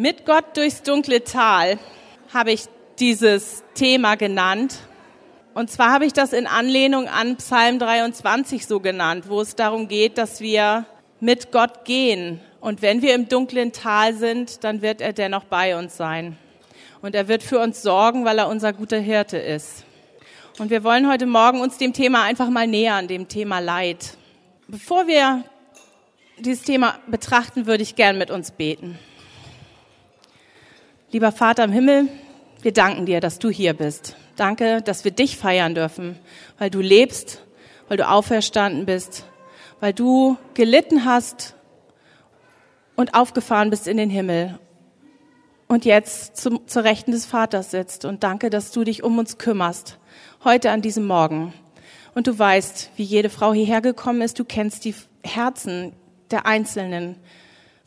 Mit Gott durchs dunkle Tal habe ich dieses Thema genannt. Und zwar habe ich das in Anlehnung an Psalm 23 so genannt, wo es darum geht, dass wir mit Gott gehen. Und wenn wir im dunklen Tal sind, dann wird er dennoch bei uns sein. Und er wird für uns sorgen, weil er unser guter Hirte ist. Und wir wollen heute Morgen uns dem Thema einfach mal nähern, dem Thema Leid. Bevor wir dieses Thema betrachten, würde ich gern mit uns beten. Lieber Vater im Himmel, wir danken dir, dass du hier bist. Danke, dass wir dich feiern dürfen, weil du lebst, weil du auferstanden bist, weil du gelitten hast und aufgefahren bist in den Himmel und jetzt zum, zur Rechten des Vaters sitzt. Und danke, dass du dich um uns kümmerst, heute an diesem Morgen. Und du weißt, wie jede Frau hierher gekommen ist. Du kennst die Herzen der Einzelnen.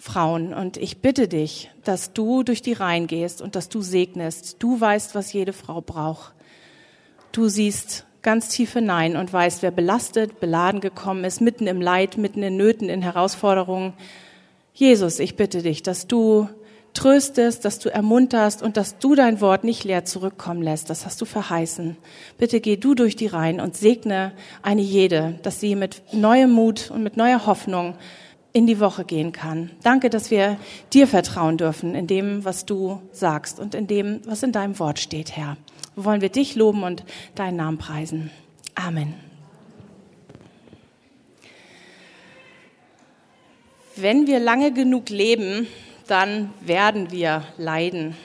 Frauen. Und ich bitte dich, dass du durch die Reihen gehst und dass du segnest. Du weißt, was jede Frau braucht. Du siehst ganz tief hinein und weißt, wer belastet, beladen gekommen ist, mitten im Leid, mitten in Nöten, in Herausforderungen. Jesus, ich bitte dich, dass du tröstest, dass du ermunterst und dass du dein Wort nicht leer zurückkommen lässt. Das hast du verheißen. Bitte geh du durch die Reihen und segne eine jede, dass sie mit neuem Mut und mit neuer Hoffnung in die Woche gehen kann. Danke, dass wir dir vertrauen dürfen in dem, was du sagst und in dem, was in deinem Wort steht, Herr. Wo wollen wir dich loben und deinen Namen preisen. Amen. Wenn wir lange genug leben, dann werden wir leiden.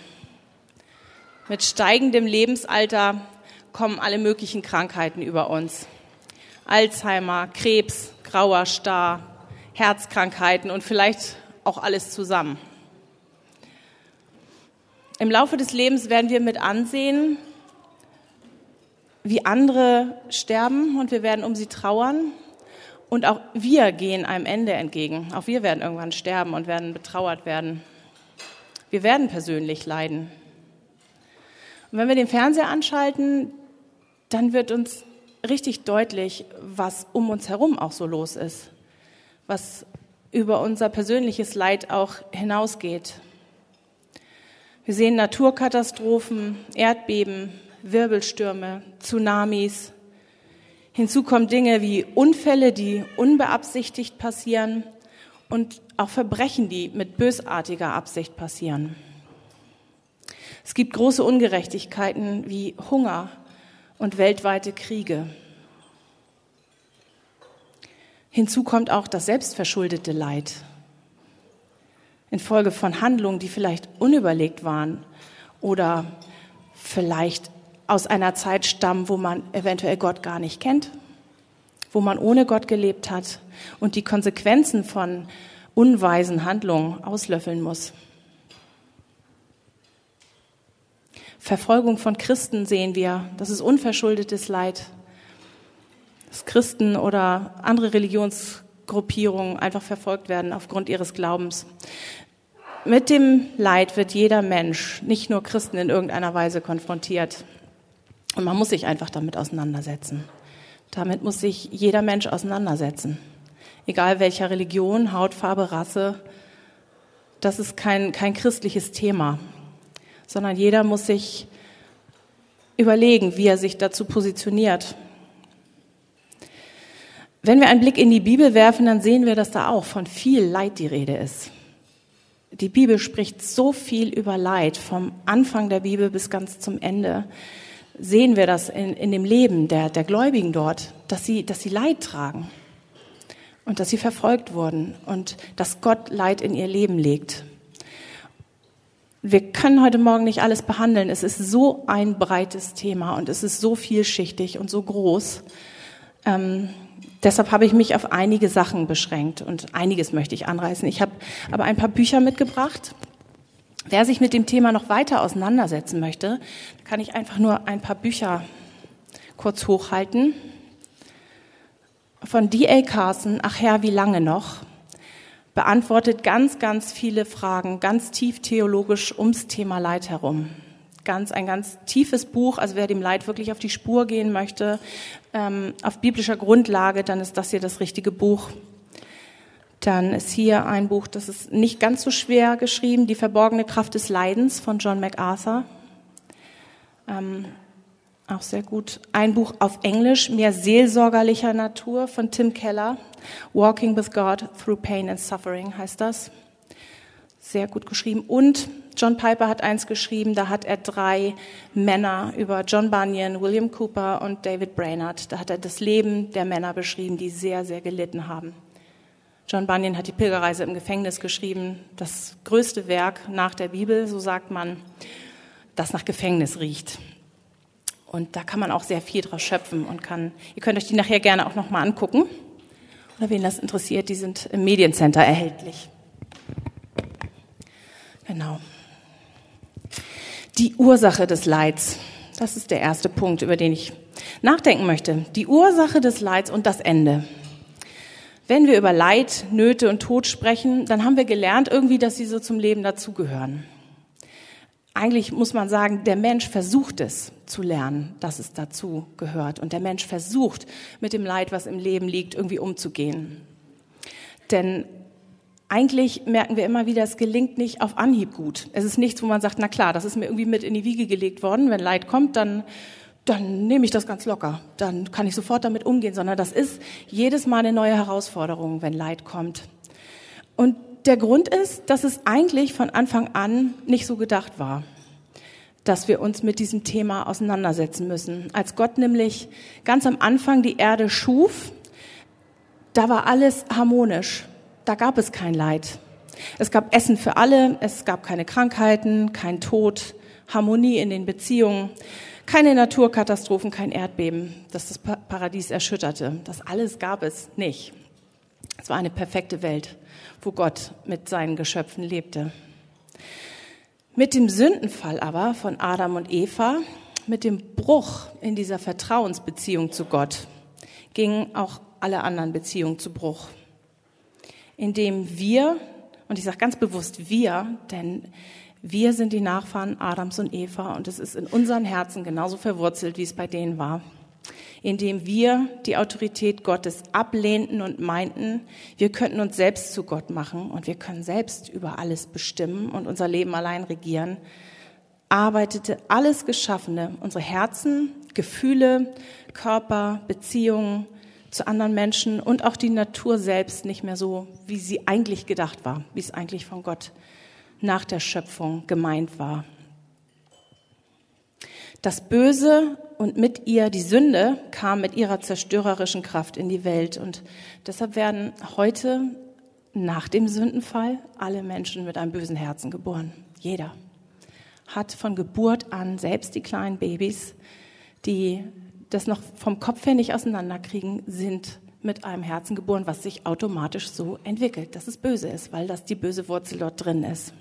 Mit steigendem Lebensalter kommen alle möglichen Krankheiten über uns. Alzheimer, Krebs, grauer Star, Herzkrankheiten und vielleicht auch alles zusammen. Im Laufe des Lebens werden wir mit ansehen, wie andere sterben und wir werden um sie trauern. Und auch wir gehen einem Ende entgegen. Auch wir werden irgendwann sterben und werden betrauert werden. Wir werden persönlich leiden. Und wenn wir den Fernseher anschalten, dann wird uns richtig deutlich, was um uns herum auch so los ist was über unser persönliches Leid auch hinausgeht. Wir sehen Naturkatastrophen, Erdbeben, Wirbelstürme, Tsunamis. Hinzu kommen Dinge wie Unfälle, die unbeabsichtigt passieren und auch Verbrechen, die mit bösartiger Absicht passieren. Es gibt große Ungerechtigkeiten wie Hunger und weltweite Kriege. Hinzu kommt auch das selbstverschuldete Leid infolge von Handlungen, die vielleicht unüberlegt waren oder vielleicht aus einer Zeit stammen, wo man eventuell Gott gar nicht kennt, wo man ohne Gott gelebt hat und die Konsequenzen von unweisen Handlungen auslöffeln muss. Verfolgung von Christen sehen wir, das ist unverschuldetes Leid dass Christen oder andere Religionsgruppierungen einfach verfolgt werden aufgrund ihres Glaubens. Mit dem Leid wird jeder Mensch, nicht nur Christen, in irgendeiner Weise konfrontiert. Und man muss sich einfach damit auseinandersetzen. Damit muss sich jeder Mensch auseinandersetzen. Egal welcher Religion, Hautfarbe, Rasse. Das ist kein, kein christliches Thema, sondern jeder muss sich überlegen, wie er sich dazu positioniert. Wenn wir einen Blick in die Bibel werfen, dann sehen wir, dass da auch von viel Leid die Rede ist. Die Bibel spricht so viel über Leid, vom Anfang der Bibel bis ganz zum Ende. Sehen wir das in, in dem Leben der, der Gläubigen dort, dass sie, dass sie Leid tragen und dass sie verfolgt wurden und dass Gott Leid in ihr Leben legt. Wir können heute Morgen nicht alles behandeln. Es ist so ein breites Thema und es ist so vielschichtig und so groß. Ähm, Deshalb habe ich mich auf einige Sachen beschränkt und einiges möchte ich anreißen. Ich habe aber ein paar Bücher mitgebracht. Wer sich mit dem Thema noch weiter auseinandersetzen möchte, kann ich einfach nur ein paar Bücher kurz hochhalten. Von D.A. Carson, Ach Herr, wie lange noch? beantwortet ganz, ganz viele Fragen, ganz tief theologisch ums Thema Leid herum ganz, ein ganz tiefes Buch. Also wer dem Leid wirklich auf die Spur gehen möchte, ähm, auf biblischer Grundlage, dann ist das hier das richtige Buch. Dann ist hier ein Buch, das ist nicht ganz so schwer geschrieben, Die verborgene Kraft des Leidens von John MacArthur. Ähm, auch sehr gut. Ein Buch auf Englisch, mehr seelsorgerlicher Natur von Tim Keller. Walking with God Through Pain and Suffering heißt das. Sehr gut geschrieben. Und John Piper hat eins geschrieben, da hat er drei Männer über John Bunyan, William Cooper und David Brainerd. Da hat er das Leben der Männer beschrieben, die sehr, sehr gelitten haben. John Bunyan hat die Pilgerreise im Gefängnis geschrieben, das größte Werk nach der Bibel, so sagt man, das nach Gefängnis riecht. Und da kann man auch sehr viel draus schöpfen und kann, ihr könnt euch die nachher gerne auch nochmal angucken. Oder wen das interessiert, die sind im Mediencenter erhältlich. Genau. Die Ursache des Leids. Das ist der erste Punkt, über den ich nachdenken möchte. Die Ursache des Leids und das Ende. Wenn wir über Leid, Nöte und Tod sprechen, dann haben wir gelernt irgendwie, dass sie so zum Leben dazugehören. Eigentlich muss man sagen, der Mensch versucht es zu lernen, dass es dazu gehört. Und der Mensch versucht, mit dem Leid, was im Leben liegt, irgendwie umzugehen. Denn eigentlich merken wir immer wieder, es gelingt nicht auf Anhieb gut. Es ist nichts, wo man sagt, na klar, das ist mir irgendwie mit in die Wiege gelegt worden. Wenn Leid kommt, dann dann nehme ich das ganz locker. Dann kann ich sofort damit umgehen, sondern das ist jedes Mal eine neue Herausforderung, wenn Leid kommt. Und der Grund ist, dass es eigentlich von Anfang an nicht so gedacht war, dass wir uns mit diesem Thema auseinandersetzen müssen. Als Gott nämlich ganz am Anfang die Erde schuf, da war alles harmonisch. Da gab es kein Leid. Es gab Essen für alle, es gab keine Krankheiten, kein Tod, Harmonie in den Beziehungen. Keine Naturkatastrophen, kein Erdbeben, das das Paradies erschütterte. Das alles gab es nicht. Es war eine perfekte Welt, wo Gott mit seinen Geschöpfen lebte. Mit dem Sündenfall aber von Adam und Eva, mit dem Bruch in dieser Vertrauensbeziehung zu Gott, gingen auch alle anderen Beziehungen zu Bruch. Indem wir, und ich sage ganz bewusst wir, denn wir sind die Nachfahren Adams und Eva und es ist in unseren Herzen genauso verwurzelt, wie es bei denen war. Indem wir die Autorität Gottes ablehnten und meinten, wir könnten uns selbst zu Gott machen und wir können selbst über alles bestimmen und unser Leben allein regieren, arbeitete alles Geschaffene, unsere Herzen, Gefühle, Körper, Beziehungen zu anderen Menschen und auch die Natur selbst nicht mehr so, wie sie eigentlich gedacht war, wie es eigentlich von Gott nach der Schöpfung gemeint war. Das Böse und mit ihr die Sünde kam mit ihrer zerstörerischen Kraft in die Welt. Und deshalb werden heute nach dem Sündenfall alle Menschen mit einem bösen Herzen geboren. Jeder hat von Geburt an, selbst die kleinen Babys, die das noch vom Kopf her nicht auseinanderkriegen, sind mit einem Herzen geboren, was sich automatisch so entwickelt, dass es böse ist, weil das die böse Wurzel dort drin ist.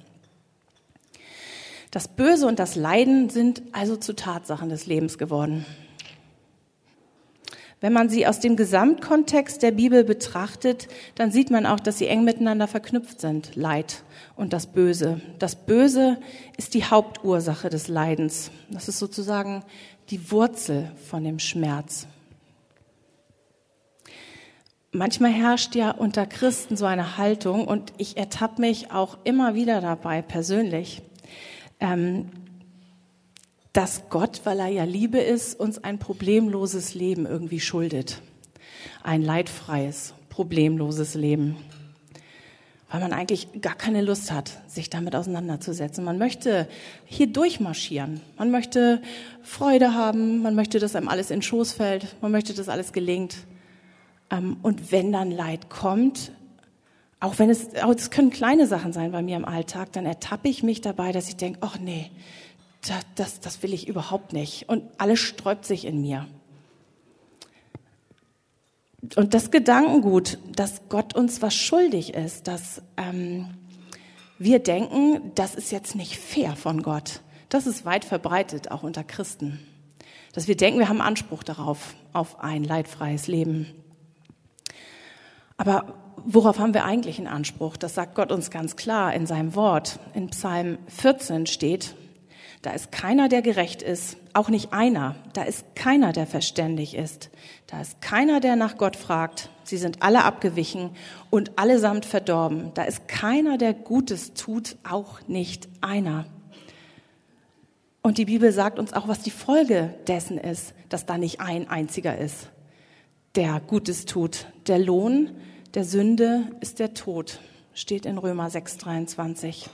Das Böse und das Leiden sind also zu Tatsachen des Lebens geworden. Wenn man sie aus dem Gesamtkontext der Bibel betrachtet, dann sieht man auch, dass sie eng miteinander verknüpft sind, Leid und das Böse. Das Böse ist die Hauptursache des Leidens. Das ist sozusagen die Wurzel von dem Schmerz. Manchmal herrscht ja unter Christen so eine Haltung und ich ertappe mich auch immer wieder dabei persönlich, ähm, dass Gott, weil er ja Liebe ist, uns ein problemloses Leben irgendwie schuldet. Ein leidfreies, problemloses Leben. Weil man eigentlich gar keine Lust hat, sich damit auseinanderzusetzen. Man möchte hier durchmarschieren. Man möchte Freude haben. Man möchte, dass einem alles in Schoß fällt. Man möchte, dass alles gelingt. Ähm, und wenn dann Leid kommt, auch wenn es, auch es können kleine Sachen sein bei mir im Alltag, dann ertappe ich mich dabei, dass ich denke, ach nee, das, das, das will ich überhaupt nicht. Und alles sträubt sich in mir. Und das Gedankengut, dass Gott uns was schuldig ist, dass ähm, wir denken, das ist jetzt nicht fair von Gott. Das ist weit verbreitet, auch unter Christen. Dass wir denken, wir haben Anspruch darauf, auf ein leidfreies Leben. Aber worauf haben wir eigentlich einen Anspruch? Das sagt Gott uns ganz klar in seinem Wort. In Psalm 14 steht, Da ist keiner, der gerecht ist, auch nicht einer. Da ist keiner, der verständig ist. Da ist keiner, der nach Gott fragt. Sie sind alle abgewichen und allesamt verdorben. Da ist keiner, der Gutes tut, auch nicht einer. Und die Bibel sagt uns auch, was die Folge dessen ist, dass da nicht ein einziger ist, der Gutes tut. Der Lohn der Sünde ist der Tod, steht in Römer 6, 23.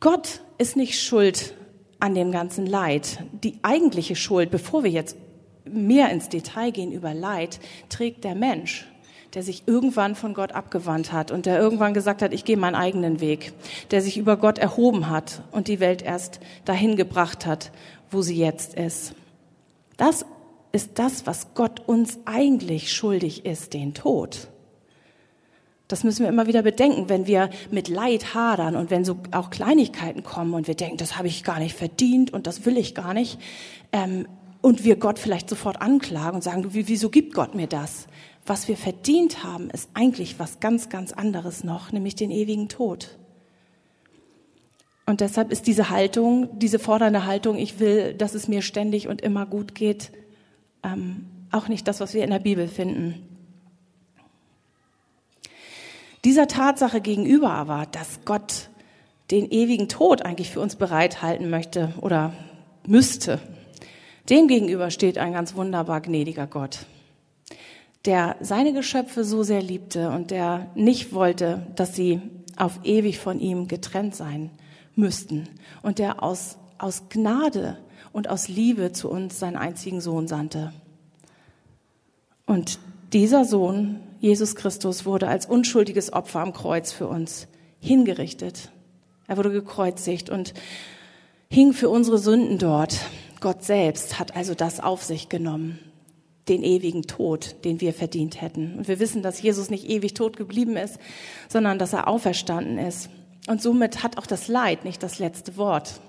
Gott ist nicht schuld an dem ganzen Leid. Die eigentliche Schuld, bevor wir jetzt mehr ins Detail gehen über Leid, trägt der Mensch, der sich irgendwann von Gott abgewandt hat und der irgendwann gesagt hat, ich gehe meinen eigenen Weg, der sich über Gott erhoben hat und die Welt erst dahin gebracht hat, wo sie jetzt ist. Das ist das, was Gott uns eigentlich schuldig ist, den Tod. Das müssen wir immer wieder bedenken, wenn wir mit Leid hadern und wenn so auch Kleinigkeiten kommen und wir denken, das habe ich gar nicht verdient und das will ich gar nicht. Ähm, und wir Gott vielleicht sofort anklagen und sagen, wieso gibt Gott mir das? Was wir verdient haben, ist eigentlich was ganz, ganz anderes noch, nämlich den ewigen Tod. Und deshalb ist diese Haltung, diese fordernde Haltung, ich will, dass es mir ständig und immer gut geht, ähm, auch nicht das, was wir in der Bibel finden. Dieser Tatsache gegenüber aber, dass Gott den ewigen Tod eigentlich für uns bereithalten möchte oder müsste, dem gegenüber steht ein ganz wunderbar gnädiger Gott, der seine Geschöpfe so sehr liebte und der nicht wollte, dass sie auf ewig von ihm getrennt sein müssten und der aus, aus Gnade und aus Liebe zu uns seinen einzigen Sohn sandte. Und dieser Sohn Jesus Christus wurde als unschuldiges Opfer am Kreuz für uns hingerichtet. Er wurde gekreuzigt und hing für unsere Sünden dort. Gott selbst hat also das auf sich genommen, den ewigen Tod, den wir verdient hätten. Und wir wissen, dass Jesus nicht ewig tot geblieben ist, sondern dass er auferstanden ist. Und somit hat auch das Leid nicht das letzte Wort.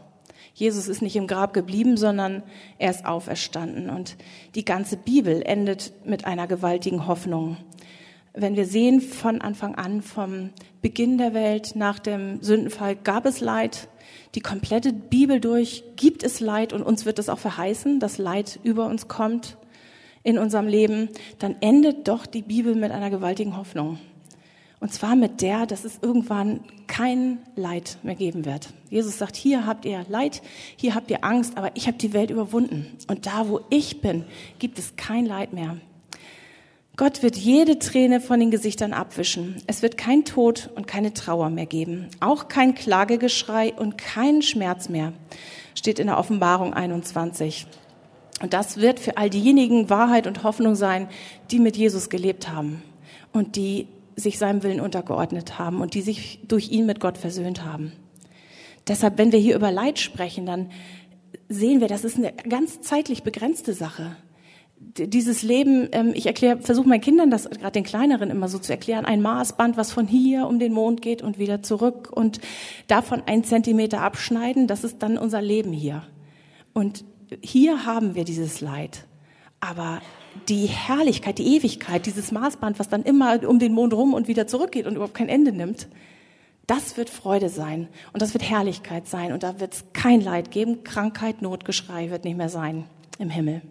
Jesus ist nicht im Grab geblieben, sondern er ist auferstanden. Und die ganze Bibel endet mit einer gewaltigen Hoffnung wenn wir sehen von Anfang an, vom Beginn der Welt nach dem Sündenfall gab es Leid, die komplette Bibel durch gibt es Leid und uns wird es auch verheißen, dass Leid über uns kommt in unserem Leben, dann endet doch die Bibel mit einer gewaltigen Hoffnung. Und zwar mit der, dass es irgendwann kein Leid mehr geben wird. Jesus sagt, hier habt ihr Leid, hier habt ihr Angst, aber ich habe die Welt überwunden. Und da, wo ich bin, gibt es kein Leid mehr. Gott wird jede Träne von den Gesichtern abwischen. Es wird kein Tod und keine Trauer mehr geben. Auch kein Klagegeschrei und kein Schmerz mehr. Steht in der Offenbarung 21. Und das wird für all diejenigen Wahrheit und Hoffnung sein, die mit Jesus gelebt haben und die sich seinem Willen untergeordnet haben und die sich durch ihn mit Gott versöhnt haben. Deshalb, wenn wir hier über Leid sprechen, dann sehen wir, das ist eine ganz zeitlich begrenzte Sache dieses Leben, ähm, ich erkläre, versuche meinen Kindern das gerade den kleineren immer so zu erklären, ein Maßband, was von hier um den Mond geht und wieder zurück und davon ein Zentimeter abschneiden, das ist dann unser Leben hier. Und hier haben wir dieses Leid. Aber die Herrlichkeit, die Ewigkeit, dieses Maßband, was dann immer um den Mond rum und wieder zurückgeht und überhaupt kein Ende nimmt, das wird Freude sein und das wird Herrlichkeit sein und da wird es kein Leid geben, Krankheit, Notgeschrei wird nicht mehr sein im Himmel.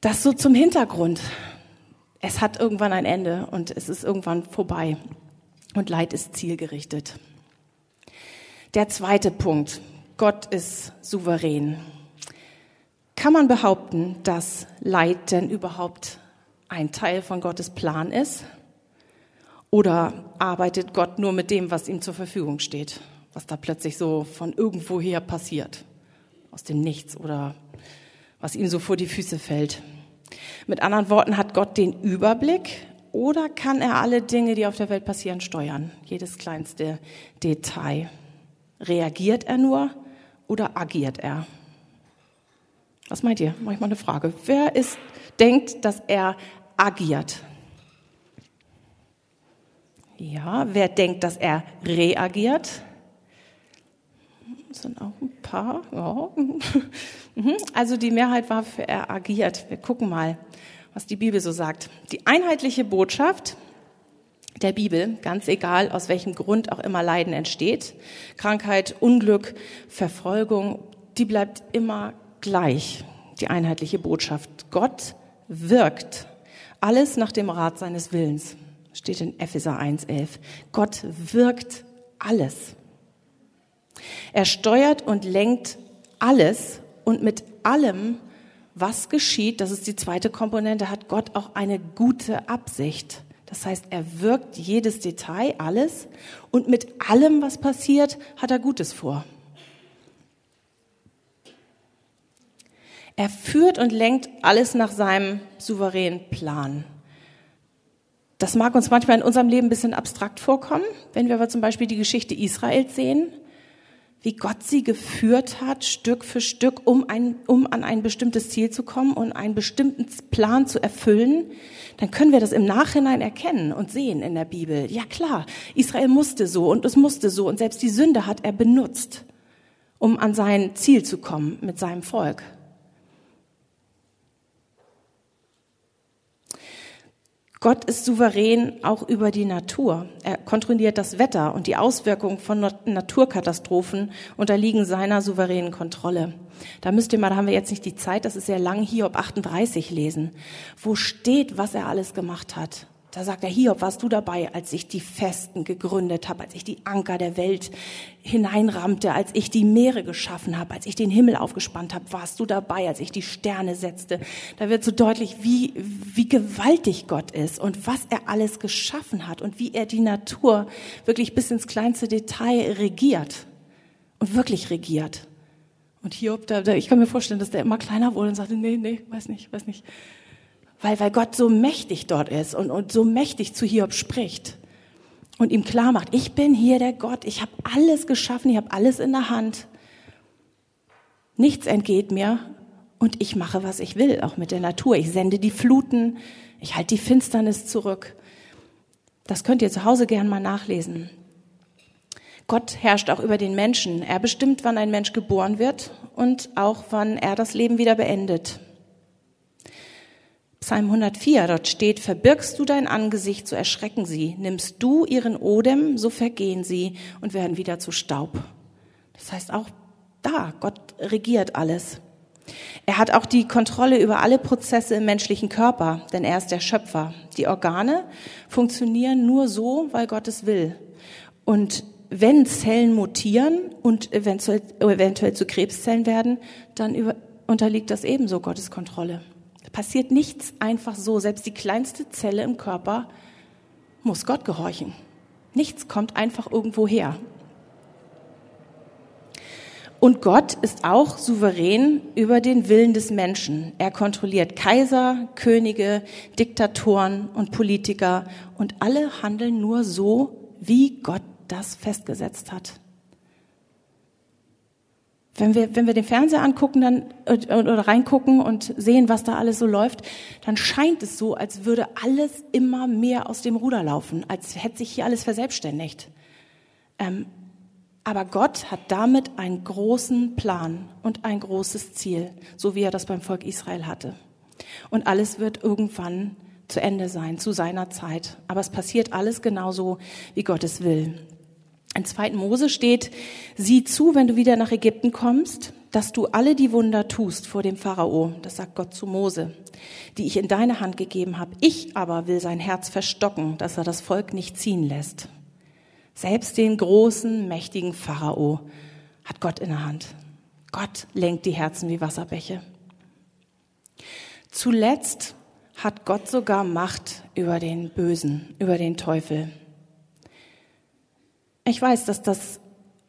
Das so zum Hintergrund. Es hat irgendwann ein Ende und es ist irgendwann vorbei. Und Leid ist zielgerichtet. Der zweite Punkt. Gott ist souverän. Kann man behaupten, dass Leid denn überhaupt ein Teil von Gottes Plan ist? Oder arbeitet Gott nur mit dem, was ihm zur Verfügung steht? Was da plötzlich so von irgendwoher passiert? Aus dem Nichts oder was ihm so vor die Füße fällt. Mit anderen Worten, hat Gott den Überblick oder kann er alle Dinge, die auf der Welt passieren, steuern? Jedes kleinste Detail. Reagiert er nur oder agiert er? Was meint ihr? Mach ich mal eine Frage. Wer ist, denkt, dass er agiert? Ja, wer denkt, dass er reagiert? Das sind auch ein paar. Ja. Mhm. Also die Mehrheit war für er agiert. Wir gucken mal, was die Bibel so sagt. Die einheitliche Botschaft, der Bibel, ganz egal aus welchem Grund auch immer Leiden entsteht. Krankheit, Unglück, Verfolgung, die bleibt immer gleich, die einheitliche Botschaft. Gott wirkt alles nach dem Rat seines Willens. Steht in Epheser 1,11. Gott wirkt alles. Er steuert und lenkt alles und mit allem, was geschieht, das ist die zweite Komponente, hat Gott auch eine gute Absicht. Das heißt, er wirkt jedes Detail, alles und mit allem, was passiert, hat er Gutes vor. Er führt und lenkt alles nach seinem souveränen Plan. Das mag uns manchmal in unserem Leben ein bisschen abstrakt vorkommen, wenn wir aber zum Beispiel die Geschichte Israels sehen, wie Gott sie geführt hat, Stück für Stück, um, ein, um an ein bestimmtes Ziel zu kommen und einen bestimmten Plan zu erfüllen, dann können wir das im Nachhinein erkennen und sehen in der Bibel. Ja klar, Israel musste so und es musste so und selbst die Sünde hat er benutzt, um an sein Ziel zu kommen mit seinem Volk. Gott ist souverän auch über die Natur. Er kontrolliert das Wetter und die Auswirkungen von Naturkatastrophen unterliegen seiner souveränen Kontrolle. Da müsst ihr mal, da haben wir jetzt nicht die Zeit, das ist sehr lang, hier ob 38 lesen, wo steht, was er alles gemacht hat. Da sagt er, Hiob, warst du dabei, als ich die Festen gegründet habe, als ich die Anker der Welt hineinrammte, als ich die Meere geschaffen habe, als ich den Himmel aufgespannt habe, warst du dabei, als ich die Sterne setzte. Da wird so deutlich, wie, wie gewaltig Gott ist und was er alles geschaffen hat und wie er die Natur wirklich bis ins kleinste Detail regiert und wirklich regiert. Und Hiob, da, da, ich kann mir vorstellen, dass der immer kleiner wurde und sagte, nee, nee, weiß nicht, weiß nicht weil, weil Gott so mächtig dort ist und, und so mächtig zu Hiob spricht und ihm klar macht, ich bin hier der Gott, ich habe alles geschaffen, ich habe alles in der Hand. Nichts entgeht mir und ich mache, was ich will, auch mit der Natur. Ich sende die Fluten, ich halte die Finsternis zurück. Das könnt ihr zu Hause gern mal nachlesen. Gott herrscht auch über den Menschen. Er bestimmt, wann ein Mensch geboren wird und auch wann er das Leben wieder beendet. Psalm 104, dort steht, verbirgst du dein Angesicht, so erschrecken sie. Nimmst du ihren Odem, so vergehen sie und werden wieder zu Staub. Das heißt auch da, Gott regiert alles. Er hat auch die Kontrolle über alle Prozesse im menschlichen Körper, denn er ist der Schöpfer. Die Organe funktionieren nur so, weil Gott es will. Und wenn Zellen mutieren und eventuell, eventuell zu Krebszellen werden, dann über, unterliegt das ebenso Gottes Kontrolle passiert nichts einfach so. Selbst die kleinste Zelle im Körper muss Gott gehorchen. Nichts kommt einfach irgendwo her. Und Gott ist auch souverän über den Willen des Menschen. Er kontrolliert Kaiser, Könige, Diktatoren und Politiker und alle handeln nur so, wie Gott das festgesetzt hat. Wenn wir, wenn wir den Fernseher angucken dann, oder reingucken und sehen, was da alles so läuft, dann scheint es so, als würde alles immer mehr aus dem Ruder laufen, als hätte sich hier alles verselbstständigt. Ähm, aber Gott hat damit einen großen Plan und ein großes Ziel, so wie er das beim Volk Israel hatte. Und alles wird irgendwann zu Ende sein, zu seiner Zeit. Aber es passiert alles genauso, wie Gott es will. In 2. Mose steht, sieh zu, wenn du wieder nach Ägypten kommst, dass du alle die Wunder tust vor dem Pharao, das sagt Gott zu Mose, die ich in deine Hand gegeben habe. Ich aber will sein Herz verstocken, dass er das Volk nicht ziehen lässt. Selbst den großen, mächtigen Pharao hat Gott in der Hand. Gott lenkt die Herzen wie Wasserbäche. Zuletzt hat Gott sogar Macht über den Bösen, über den Teufel. Ich weiß, dass das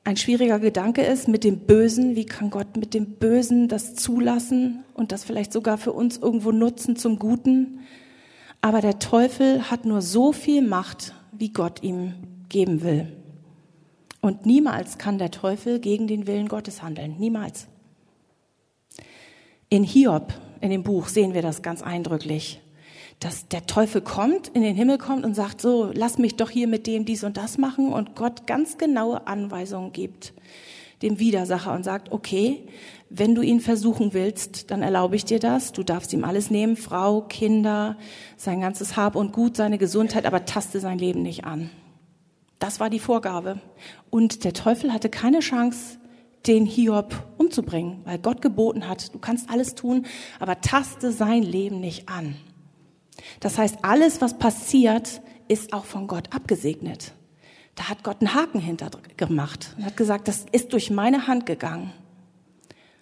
ein schwieriger Gedanke ist mit dem Bösen. Wie kann Gott mit dem Bösen das zulassen und das vielleicht sogar für uns irgendwo nutzen zum Guten? Aber der Teufel hat nur so viel Macht, wie Gott ihm geben will. Und niemals kann der Teufel gegen den Willen Gottes handeln. Niemals. In Hiob, in dem Buch, sehen wir das ganz eindrücklich dass der Teufel kommt, in den Himmel kommt und sagt, so, lass mich doch hier mit dem dies und das machen und Gott ganz genaue Anweisungen gibt, dem Widersacher und sagt, okay, wenn du ihn versuchen willst, dann erlaube ich dir das. Du darfst ihm alles nehmen, Frau, Kinder, sein ganzes Hab und Gut, seine Gesundheit, aber taste sein Leben nicht an. Das war die Vorgabe. Und der Teufel hatte keine Chance, den Hiob umzubringen, weil Gott geboten hat, du kannst alles tun, aber taste sein Leben nicht an. Das heißt, alles, was passiert, ist auch von Gott abgesegnet. Da hat Gott einen Haken hinter gemacht und hat gesagt, das ist durch meine Hand gegangen.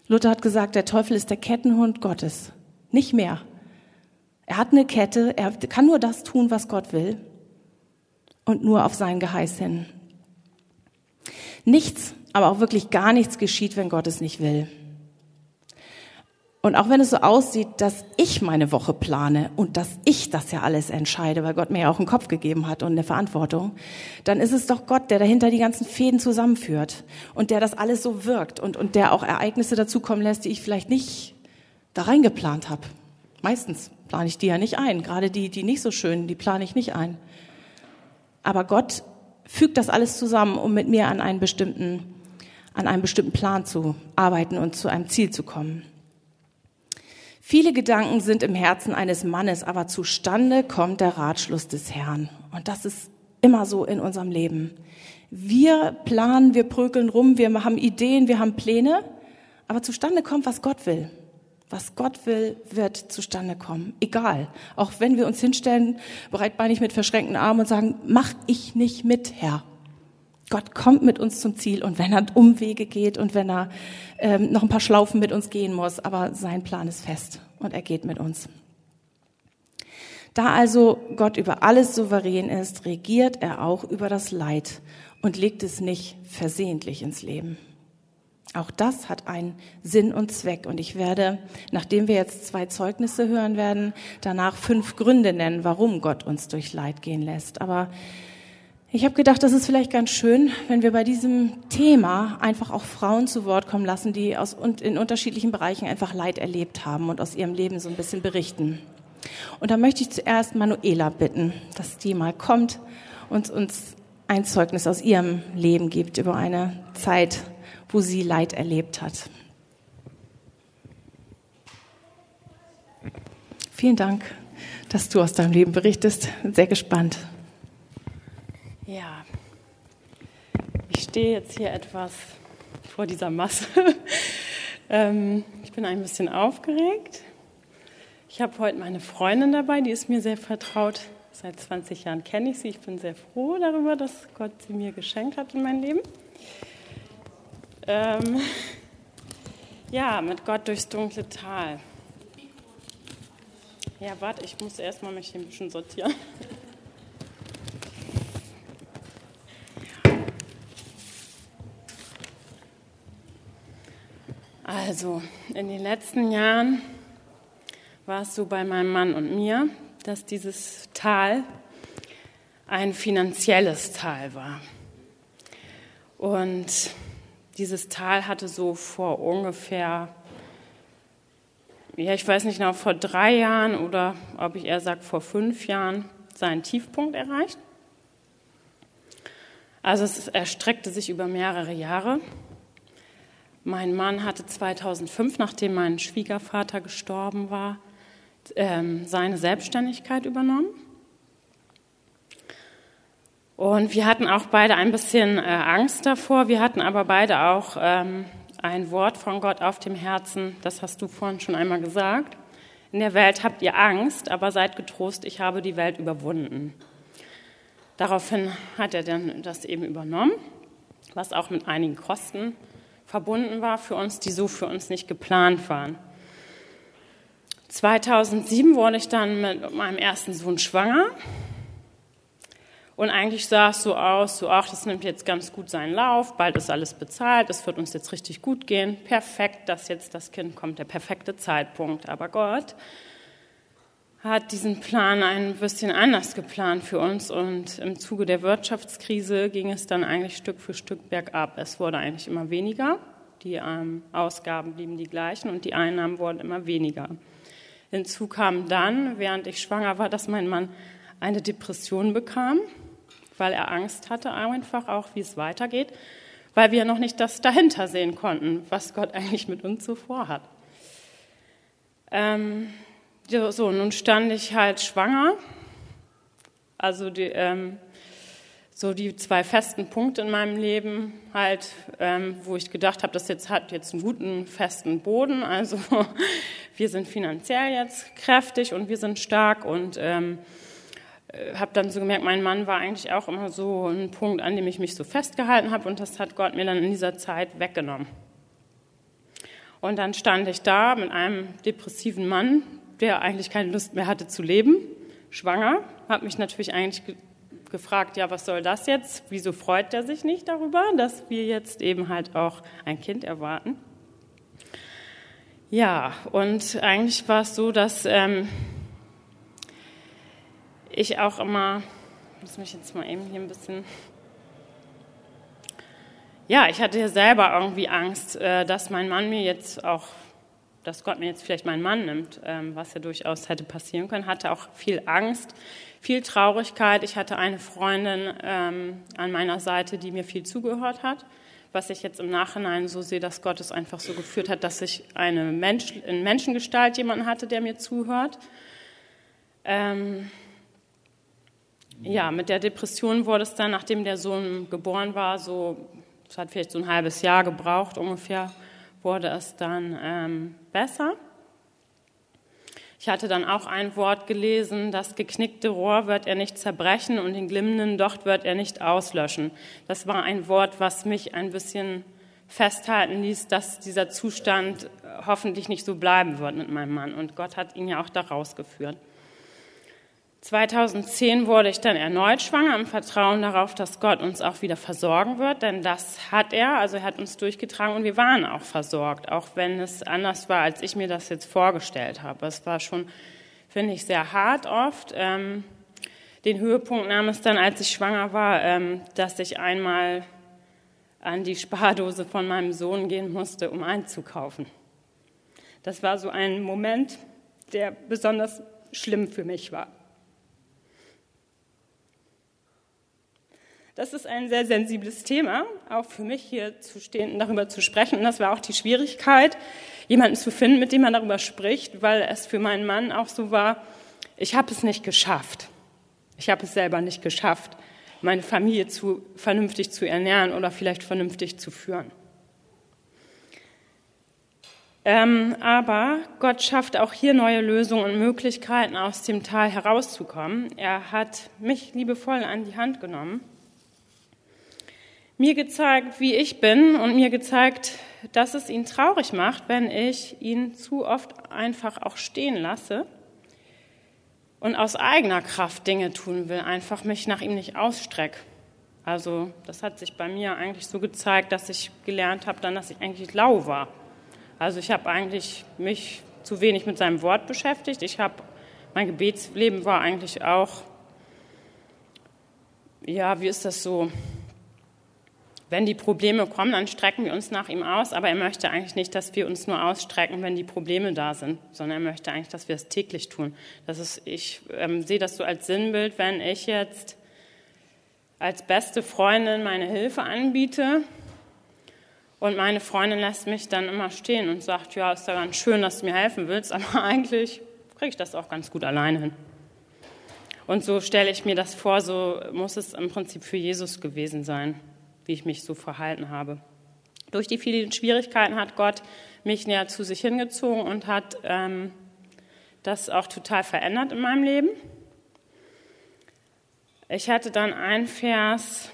Luther hat gesagt, der Teufel ist der Kettenhund Gottes. Nicht mehr. Er hat eine Kette, er kann nur das tun, was Gott will und nur auf sein Geheiß hin. Nichts, aber auch wirklich gar nichts geschieht, wenn Gott es nicht will. Und auch wenn es so aussieht, dass ich meine Woche plane und dass ich das ja alles entscheide, weil Gott mir ja auch einen Kopf gegeben hat und eine Verantwortung, dann ist es doch Gott, der dahinter die ganzen Fäden zusammenführt und der das alles so wirkt und, und der auch Ereignisse dazukommen lässt, die ich vielleicht nicht da reingeplant habe. Meistens plane ich die ja nicht ein. Gerade die, die nicht so schönen, die plane ich nicht ein. Aber Gott fügt das alles zusammen, um mit mir an einen bestimmten, an einem bestimmten Plan zu arbeiten und zu einem Ziel zu kommen. Viele Gedanken sind im Herzen eines Mannes, aber zustande kommt der Ratschluss des Herrn. Und das ist immer so in unserem Leben. Wir planen, wir prökeln rum, wir haben Ideen, wir haben Pläne, aber zustande kommt, was Gott will. Was Gott will, wird zustande kommen. Egal. Auch wenn wir uns hinstellen, breitbeinig mit verschränkten Armen und sagen, mach ich nicht mit, Herr. Gott kommt mit uns zum Ziel und wenn er Umwege geht und wenn er ähm, noch ein paar Schlaufen mit uns gehen muss, aber sein Plan ist fest und er geht mit uns. Da also Gott über alles souverän ist, regiert er auch über das Leid und legt es nicht versehentlich ins Leben. Auch das hat einen Sinn und Zweck. Und ich werde, nachdem wir jetzt zwei Zeugnisse hören werden, danach fünf Gründe nennen, warum Gott uns durch Leid gehen lässt. Aber ich habe gedacht, das ist vielleicht ganz schön, wenn wir bei diesem Thema einfach auch Frauen zu Wort kommen lassen, die aus, in unterschiedlichen Bereichen einfach Leid erlebt haben und aus ihrem Leben so ein bisschen berichten. Und da möchte ich zuerst Manuela bitten, dass die mal kommt und uns ein Zeugnis aus ihrem Leben gibt über eine Zeit, wo sie Leid erlebt hat. Vielen Dank, dass du aus deinem Leben berichtest. Sehr gespannt. Ja, ich stehe jetzt hier etwas vor dieser Masse. ähm, ich bin ein bisschen aufgeregt. Ich habe heute meine Freundin dabei, die ist mir sehr vertraut. Seit 20 Jahren kenne ich sie. Ich bin sehr froh darüber, dass Gott sie mir geschenkt hat in meinem Leben. Ähm, ja, mit Gott durchs dunkle Tal. Ja, warte, ich muss erstmal mich hier ein bisschen sortieren. Also, in den letzten Jahren war es so bei meinem Mann und mir, dass dieses Tal ein finanzielles Tal war. Und dieses Tal hatte so vor ungefähr, ja, ich weiß nicht genau, vor drei Jahren oder ob ich eher sage vor fünf Jahren seinen Tiefpunkt erreicht. Also es erstreckte sich über mehrere Jahre. Mein Mann hatte 2005, nachdem mein Schwiegervater gestorben war, ähm, seine Selbstständigkeit übernommen. Und wir hatten auch beide ein bisschen äh, Angst davor. Wir hatten aber beide auch ähm, ein Wort von Gott auf dem Herzen. Das hast du vorhin schon einmal gesagt. In der Welt habt ihr Angst, aber seid getrost, ich habe die Welt überwunden. Daraufhin hat er dann das eben übernommen, was auch mit einigen Kosten verbunden war für uns, die so für uns nicht geplant waren. 2007 wurde ich dann mit meinem ersten Sohn schwanger. Und eigentlich sah es so aus, so, ach, das nimmt jetzt ganz gut seinen Lauf, bald ist alles bezahlt, es wird uns jetzt richtig gut gehen. Perfekt, dass jetzt das Kind kommt, der perfekte Zeitpunkt. Aber Gott hat diesen Plan ein bisschen anders geplant für uns und im Zuge der Wirtschaftskrise ging es dann eigentlich Stück für Stück bergab. Es wurde eigentlich immer weniger, die ähm, Ausgaben blieben die gleichen und die Einnahmen wurden immer weniger. Hinzu kam dann, während ich schwanger war, dass mein Mann eine Depression bekam, weil er Angst hatte einfach auch, wie es weitergeht weil wir noch nicht das dahinter sehen konnten, was Gott eigentlich mit uns so vorhat. Ähm, so, nun stand ich halt schwanger. Also die, ähm, so die zwei festen Punkte in meinem Leben halt, ähm, wo ich gedacht habe, das jetzt hat jetzt einen guten festen Boden. Also wir sind finanziell jetzt kräftig und wir sind stark und ähm, äh, habe dann so gemerkt, mein Mann war eigentlich auch immer so ein Punkt, an dem ich mich so festgehalten habe und das hat Gott mir dann in dieser Zeit weggenommen. Und dann stand ich da mit einem depressiven Mann, der eigentlich keine Lust mehr hatte zu leben, schwanger, habe mich natürlich eigentlich gefragt, ja, was soll das jetzt? Wieso freut er sich nicht darüber, dass wir jetzt eben halt auch ein Kind erwarten? Ja, und eigentlich war es so, dass ähm, ich auch immer, muss mich jetzt mal eben hier ein bisschen, ja, ich hatte ja selber irgendwie Angst, äh, dass mein Mann mir jetzt auch dass Gott mir jetzt vielleicht meinen Mann nimmt, ähm, was ja durchaus hätte passieren können, hatte auch viel Angst, viel Traurigkeit. Ich hatte eine Freundin ähm, an meiner Seite, die mir viel zugehört hat, was ich jetzt im Nachhinein so sehe, dass Gott es einfach so geführt hat, dass ich eine Mensch, in Menschengestalt jemanden hatte, der mir zuhört. Ähm, ja, mit der Depression wurde es dann, nachdem der Sohn geboren war, so, es hat vielleicht so ein halbes Jahr gebraucht ungefähr, wurde es dann ähm, besser. Ich hatte dann auch ein Wort gelesen, das geknickte Rohr wird er nicht zerbrechen und den glimmenden Docht wird er nicht auslöschen. Das war ein Wort, was mich ein bisschen festhalten ließ, dass dieser Zustand hoffentlich nicht so bleiben wird mit meinem Mann. Und Gott hat ihn ja auch da rausgeführt. 2010 wurde ich dann erneut schwanger im Vertrauen darauf, dass Gott uns auch wieder versorgen wird, denn das hat er, also er hat uns durchgetragen und wir waren auch versorgt, auch wenn es anders war, als ich mir das jetzt vorgestellt habe. Es war schon, finde ich, sehr hart oft. Ähm, den Höhepunkt nahm es dann, als ich schwanger war, ähm, dass ich einmal an die Spardose von meinem Sohn gehen musste, um einzukaufen. Das war so ein Moment, der besonders schlimm für mich war. Das ist ein sehr sensibles Thema, auch für mich hier zu stehen und darüber zu sprechen. Und das war auch die Schwierigkeit, jemanden zu finden, mit dem man darüber spricht, weil es für meinen Mann auch so war, ich habe es nicht geschafft. Ich habe es selber nicht geschafft, meine Familie zu, vernünftig zu ernähren oder vielleicht vernünftig zu führen. Ähm, aber Gott schafft auch hier neue Lösungen und Möglichkeiten, aus dem Tal herauszukommen. Er hat mich liebevoll an die Hand genommen mir gezeigt, wie ich bin und mir gezeigt, dass es ihn traurig macht, wenn ich ihn zu oft einfach auch stehen lasse und aus eigener Kraft Dinge tun will, einfach mich nach ihm nicht ausstrecke. Also das hat sich bei mir eigentlich so gezeigt, dass ich gelernt habe dann, dass ich eigentlich lau war. Also ich habe eigentlich mich zu wenig mit seinem Wort beschäftigt. Ich habe mein Gebetsleben war eigentlich auch ja, wie ist das so? Wenn die Probleme kommen, dann strecken wir uns nach ihm aus, aber er möchte eigentlich nicht, dass wir uns nur ausstrecken, wenn die Probleme da sind, sondern er möchte eigentlich, dass wir es täglich tun. Das ist, ich ähm, sehe das so als Sinnbild, wenn ich jetzt als beste Freundin meine Hilfe anbiete und meine Freundin lässt mich dann immer stehen und sagt, ja, ist ja ganz schön, dass du mir helfen willst, aber eigentlich kriege ich das auch ganz gut alleine hin. Und so stelle ich mir das vor, so muss es im Prinzip für Jesus gewesen sein wie ich mich so verhalten habe. Durch die vielen Schwierigkeiten hat Gott mich näher zu sich hingezogen und hat ähm, das auch total verändert in meinem Leben. Ich hatte dann ein Vers,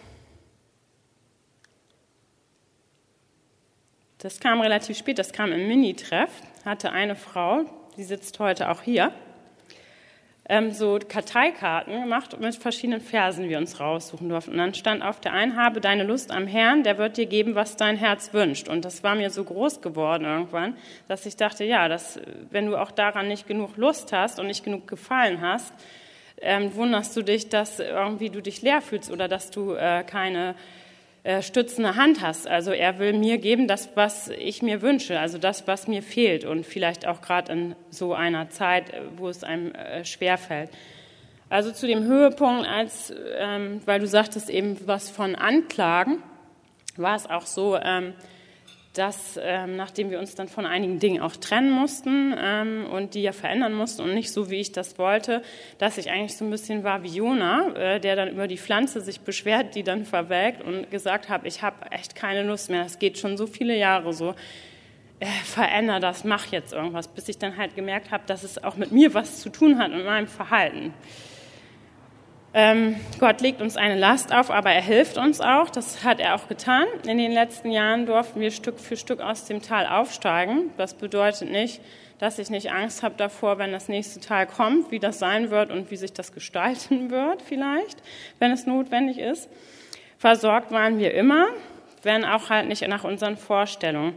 das kam relativ spät, das kam im Mini-Treff, hatte eine Frau, die sitzt heute auch hier, ähm, so Karteikarten gemacht mit verschiedenen Versen, die wir uns raussuchen durften. Und dann stand auf der einen, habe deine Lust am Herrn, der wird dir geben, was dein Herz wünscht. Und das war mir so groß geworden irgendwann, dass ich dachte, ja, dass, wenn du auch daran nicht genug Lust hast und nicht genug Gefallen hast, ähm, wunderst du dich, dass irgendwie du dich leer fühlst oder dass du äh, keine äh, stützende Hand hast. Also er will mir geben, das, was ich mir wünsche, also das, was mir fehlt und vielleicht auch gerade in so einer Zeit, äh, wo es einem äh, schwer fällt. Also zu dem Höhepunkt, als, ähm, weil du sagtest eben was von Anklagen, war es auch so, ähm, dass ähm, nachdem wir uns dann von einigen Dingen auch trennen mussten ähm, und die ja verändern mussten und nicht so, wie ich das wollte, dass ich eigentlich so ein bisschen war wie Jona, äh, der dann über die Pflanze sich beschwert, die dann verwelkt und gesagt habe, ich habe echt keine Lust mehr, das geht schon so viele Jahre so, äh, veränder das, mach jetzt irgendwas, bis ich dann halt gemerkt habe, dass es auch mit mir was zu tun hat, mit meinem Verhalten. Ähm, Gott legt uns eine Last auf, aber er hilft uns auch. Das hat er auch getan. In den letzten Jahren durften wir Stück für Stück aus dem Tal aufsteigen. Das bedeutet nicht, dass ich nicht Angst habe davor, wenn das nächste Tal kommt, wie das sein wird und wie sich das gestalten wird vielleicht, wenn es notwendig ist. Versorgt waren wir immer, wenn auch halt nicht nach unseren Vorstellungen.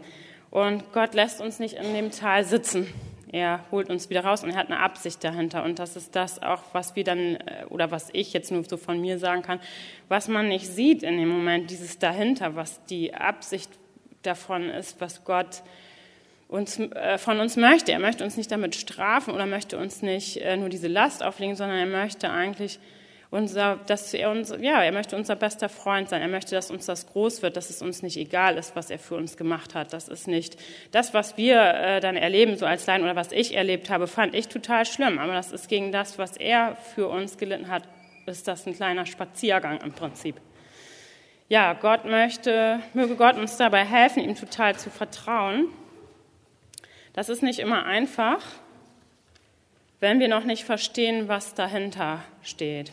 Und Gott lässt uns nicht in dem Tal sitzen. Er holt uns wieder raus und er hat eine Absicht dahinter. Und das ist das auch, was wir dann, äh, oder was ich jetzt nur so von mir sagen kann, was man nicht sieht in dem Moment, dieses dahinter, was die Absicht davon ist, was Gott uns, äh, von uns möchte. Er möchte uns nicht damit strafen oder möchte uns nicht äh, nur diese Last auflegen, sondern er möchte eigentlich unser, dass er uns, ja, er möchte unser bester Freund sein. Er möchte, dass uns das groß wird, dass es uns nicht egal ist, was er für uns gemacht hat. Das ist nicht das, was wir äh, dann erleben, so als Leiden oder was ich erlebt habe, fand ich total schlimm. Aber das ist gegen das, was er für uns gelitten hat, ist das ein kleiner Spaziergang im Prinzip. Ja, Gott möchte, möge Gott uns dabei helfen, ihm total zu vertrauen. Das ist nicht immer einfach, wenn wir noch nicht verstehen, was dahinter steht.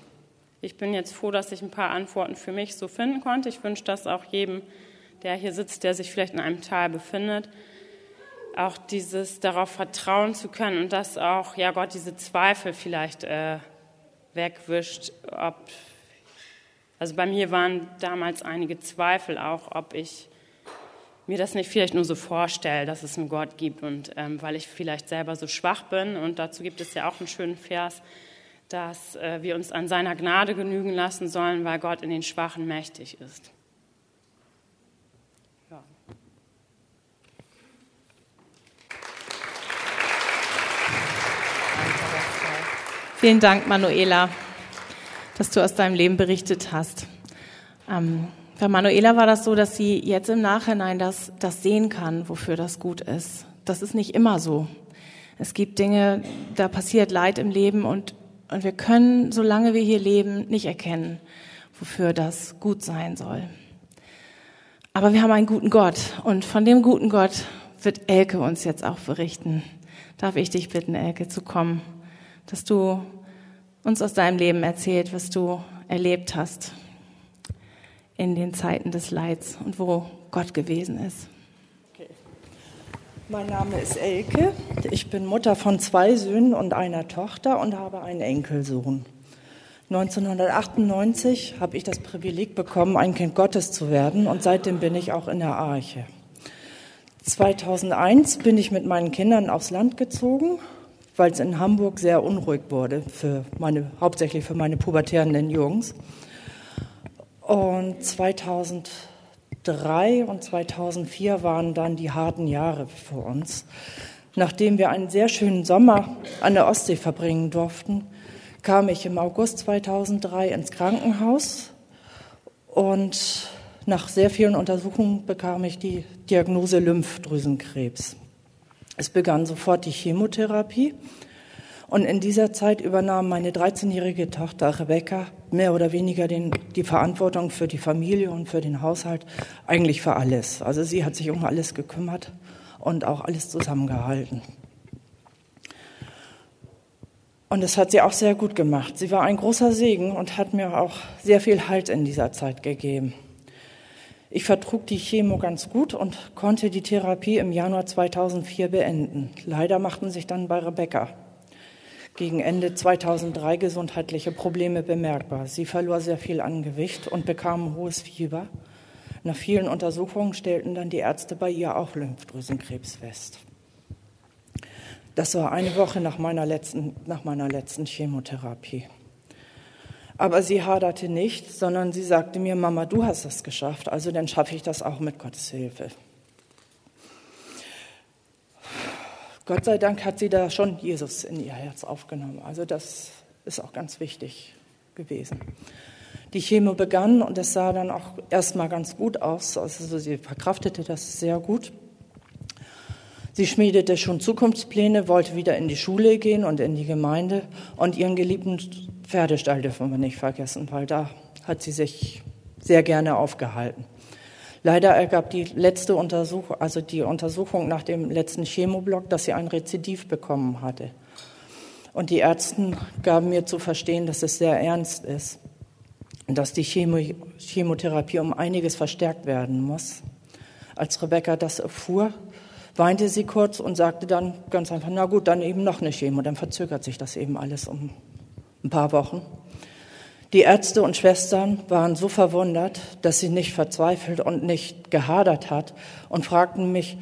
Ich bin jetzt froh, dass ich ein paar Antworten für mich so finden konnte. Ich wünsche das auch jedem, der hier sitzt, der sich vielleicht in einem Tal befindet, auch dieses darauf vertrauen zu können und dass auch ja Gott diese Zweifel vielleicht äh, wegwischt, ob also bei mir waren damals einige Zweifel auch, ob ich mir das nicht vielleicht nur so vorstelle, dass es einen Gott gibt und ähm, weil ich vielleicht selber so schwach bin und dazu gibt es ja auch einen schönen Vers, dass äh, wir uns an seiner Gnade genügen lassen sollen, weil Gott in den Schwachen mächtig ist. Vielen Dank, Manuela, dass du aus deinem Leben berichtet hast. Ähm, bei Manuela war das so, dass sie jetzt im Nachhinein das, das sehen kann, wofür das gut ist. Das ist nicht immer so. Es gibt Dinge, da passiert Leid im Leben und und wir können, solange wir hier leben, nicht erkennen, wofür das gut sein soll. Aber wir haben einen guten Gott und von dem guten Gott wird Elke uns jetzt auch berichten. Darf ich dich bitten, Elke, zu kommen, dass du uns aus deinem Leben erzählt, was du erlebt hast in den Zeiten des Leids und wo Gott gewesen ist. Mein Name ist Elke. Ich bin Mutter von zwei Söhnen und einer Tochter und habe einen Enkelsohn. 1998 habe ich das Privileg bekommen, ein Kind Gottes zu werden und seitdem bin ich auch in der Arche. 2001 bin ich mit meinen Kindern aufs Land gezogen, weil es in Hamburg sehr unruhig wurde, für meine, hauptsächlich für meine pubertierenden Jungs. Und 2000 2003 und 2004 waren dann die harten Jahre für uns. Nachdem wir einen sehr schönen Sommer an der Ostsee verbringen durften, kam ich im August 2003 ins Krankenhaus und nach sehr vielen Untersuchungen bekam ich die Diagnose Lymphdrüsenkrebs. Es begann sofort die Chemotherapie und in dieser Zeit übernahm meine 13-jährige Tochter Rebecca mehr oder weniger den, die Verantwortung für die Familie und für den Haushalt, eigentlich für alles. Also sie hat sich um alles gekümmert und auch alles zusammengehalten. Und das hat sie auch sehr gut gemacht. Sie war ein großer Segen und hat mir auch sehr viel Halt in dieser Zeit gegeben. Ich vertrug die Chemo ganz gut und konnte die Therapie im Januar 2004 beenden. Leider machten sich dann bei Rebecca gegen Ende 2003 gesundheitliche Probleme bemerkbar. Sie verlor sehr viel an Gewicht und bekam hohes Fieber. Nach vielen Untersuchungen stellten dann die Ärzte bei ihr auch Lymphdrüsenkrebs fest. Das war eine Woche nach meiner letzten, nach meiner letzten Chemotherapie. Aber sie haderte nicht, sondern sie sagte mir, Mama, du hast es geschafft, also dann schaffe ich das auch mit Gottes Hilfe. Gott sei Dank hat sie da schon Jesus in ihr Herz aufgenommen. Also das ist auch ganz wichtig gewesen. Die Chemo begann und es sah dann auch erstmal ganz gut aus. Also sie verkraftete das sehr gut. Sie schmiedete schon Zukunftspläne, wollte wieder in die Schule gehen und in die Gemeinde und ihren geliebten Pferdestall dürfen wir nicht vergessen, weil da hat sie sich sehr gerne aufgehalten. Leider ergab die letzte Untersuchung, also die Untersuchung nach dem letzten Chemoblock, dass sie ein Rezidiv bekommen hatte. Und die Ärzte gaben mir zu verstehen, dass es sehr ernst ist und dass die Chemo Chemotherapie um einiges verstärkt werden muss. Als Rebecca das erfuhr, weinte sie kurz und sagte dann ganz einfach, na gut, dann eben noch eine Chemo, dann verzögert sich das eben alles um ein paar Wochen. Die Ärzte und Schwestern waren so verwundert, dass sie nicht verzweifelt und nicht gehadert hat und fragten mich,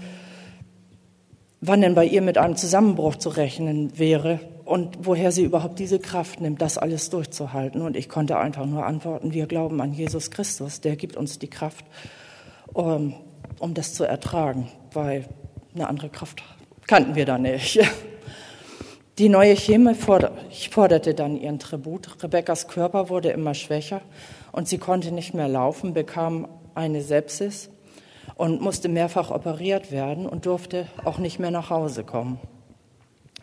wann denn bei ihr mit einem Zusammenbruch zu rechnen wäre und woher sie überhaupt diese Kraft nimmt, das alles durchzuhalten. Und ich konnte einfach nur antworten, wir glauben an Jesus Christus, der gibt uns die Kraft, um, um das zu ertragen, weil eine andere Kraft kannten wir da nicht. Die neue Chemie forderte dann ihren Tribut. Rebekkas Körper wurde immer schwächer und sie konnte nicht mehr laufen, bekam eine Sepsis und musste mehrfach operiert werden und durfte auch nicht mehr nach Hause kommen.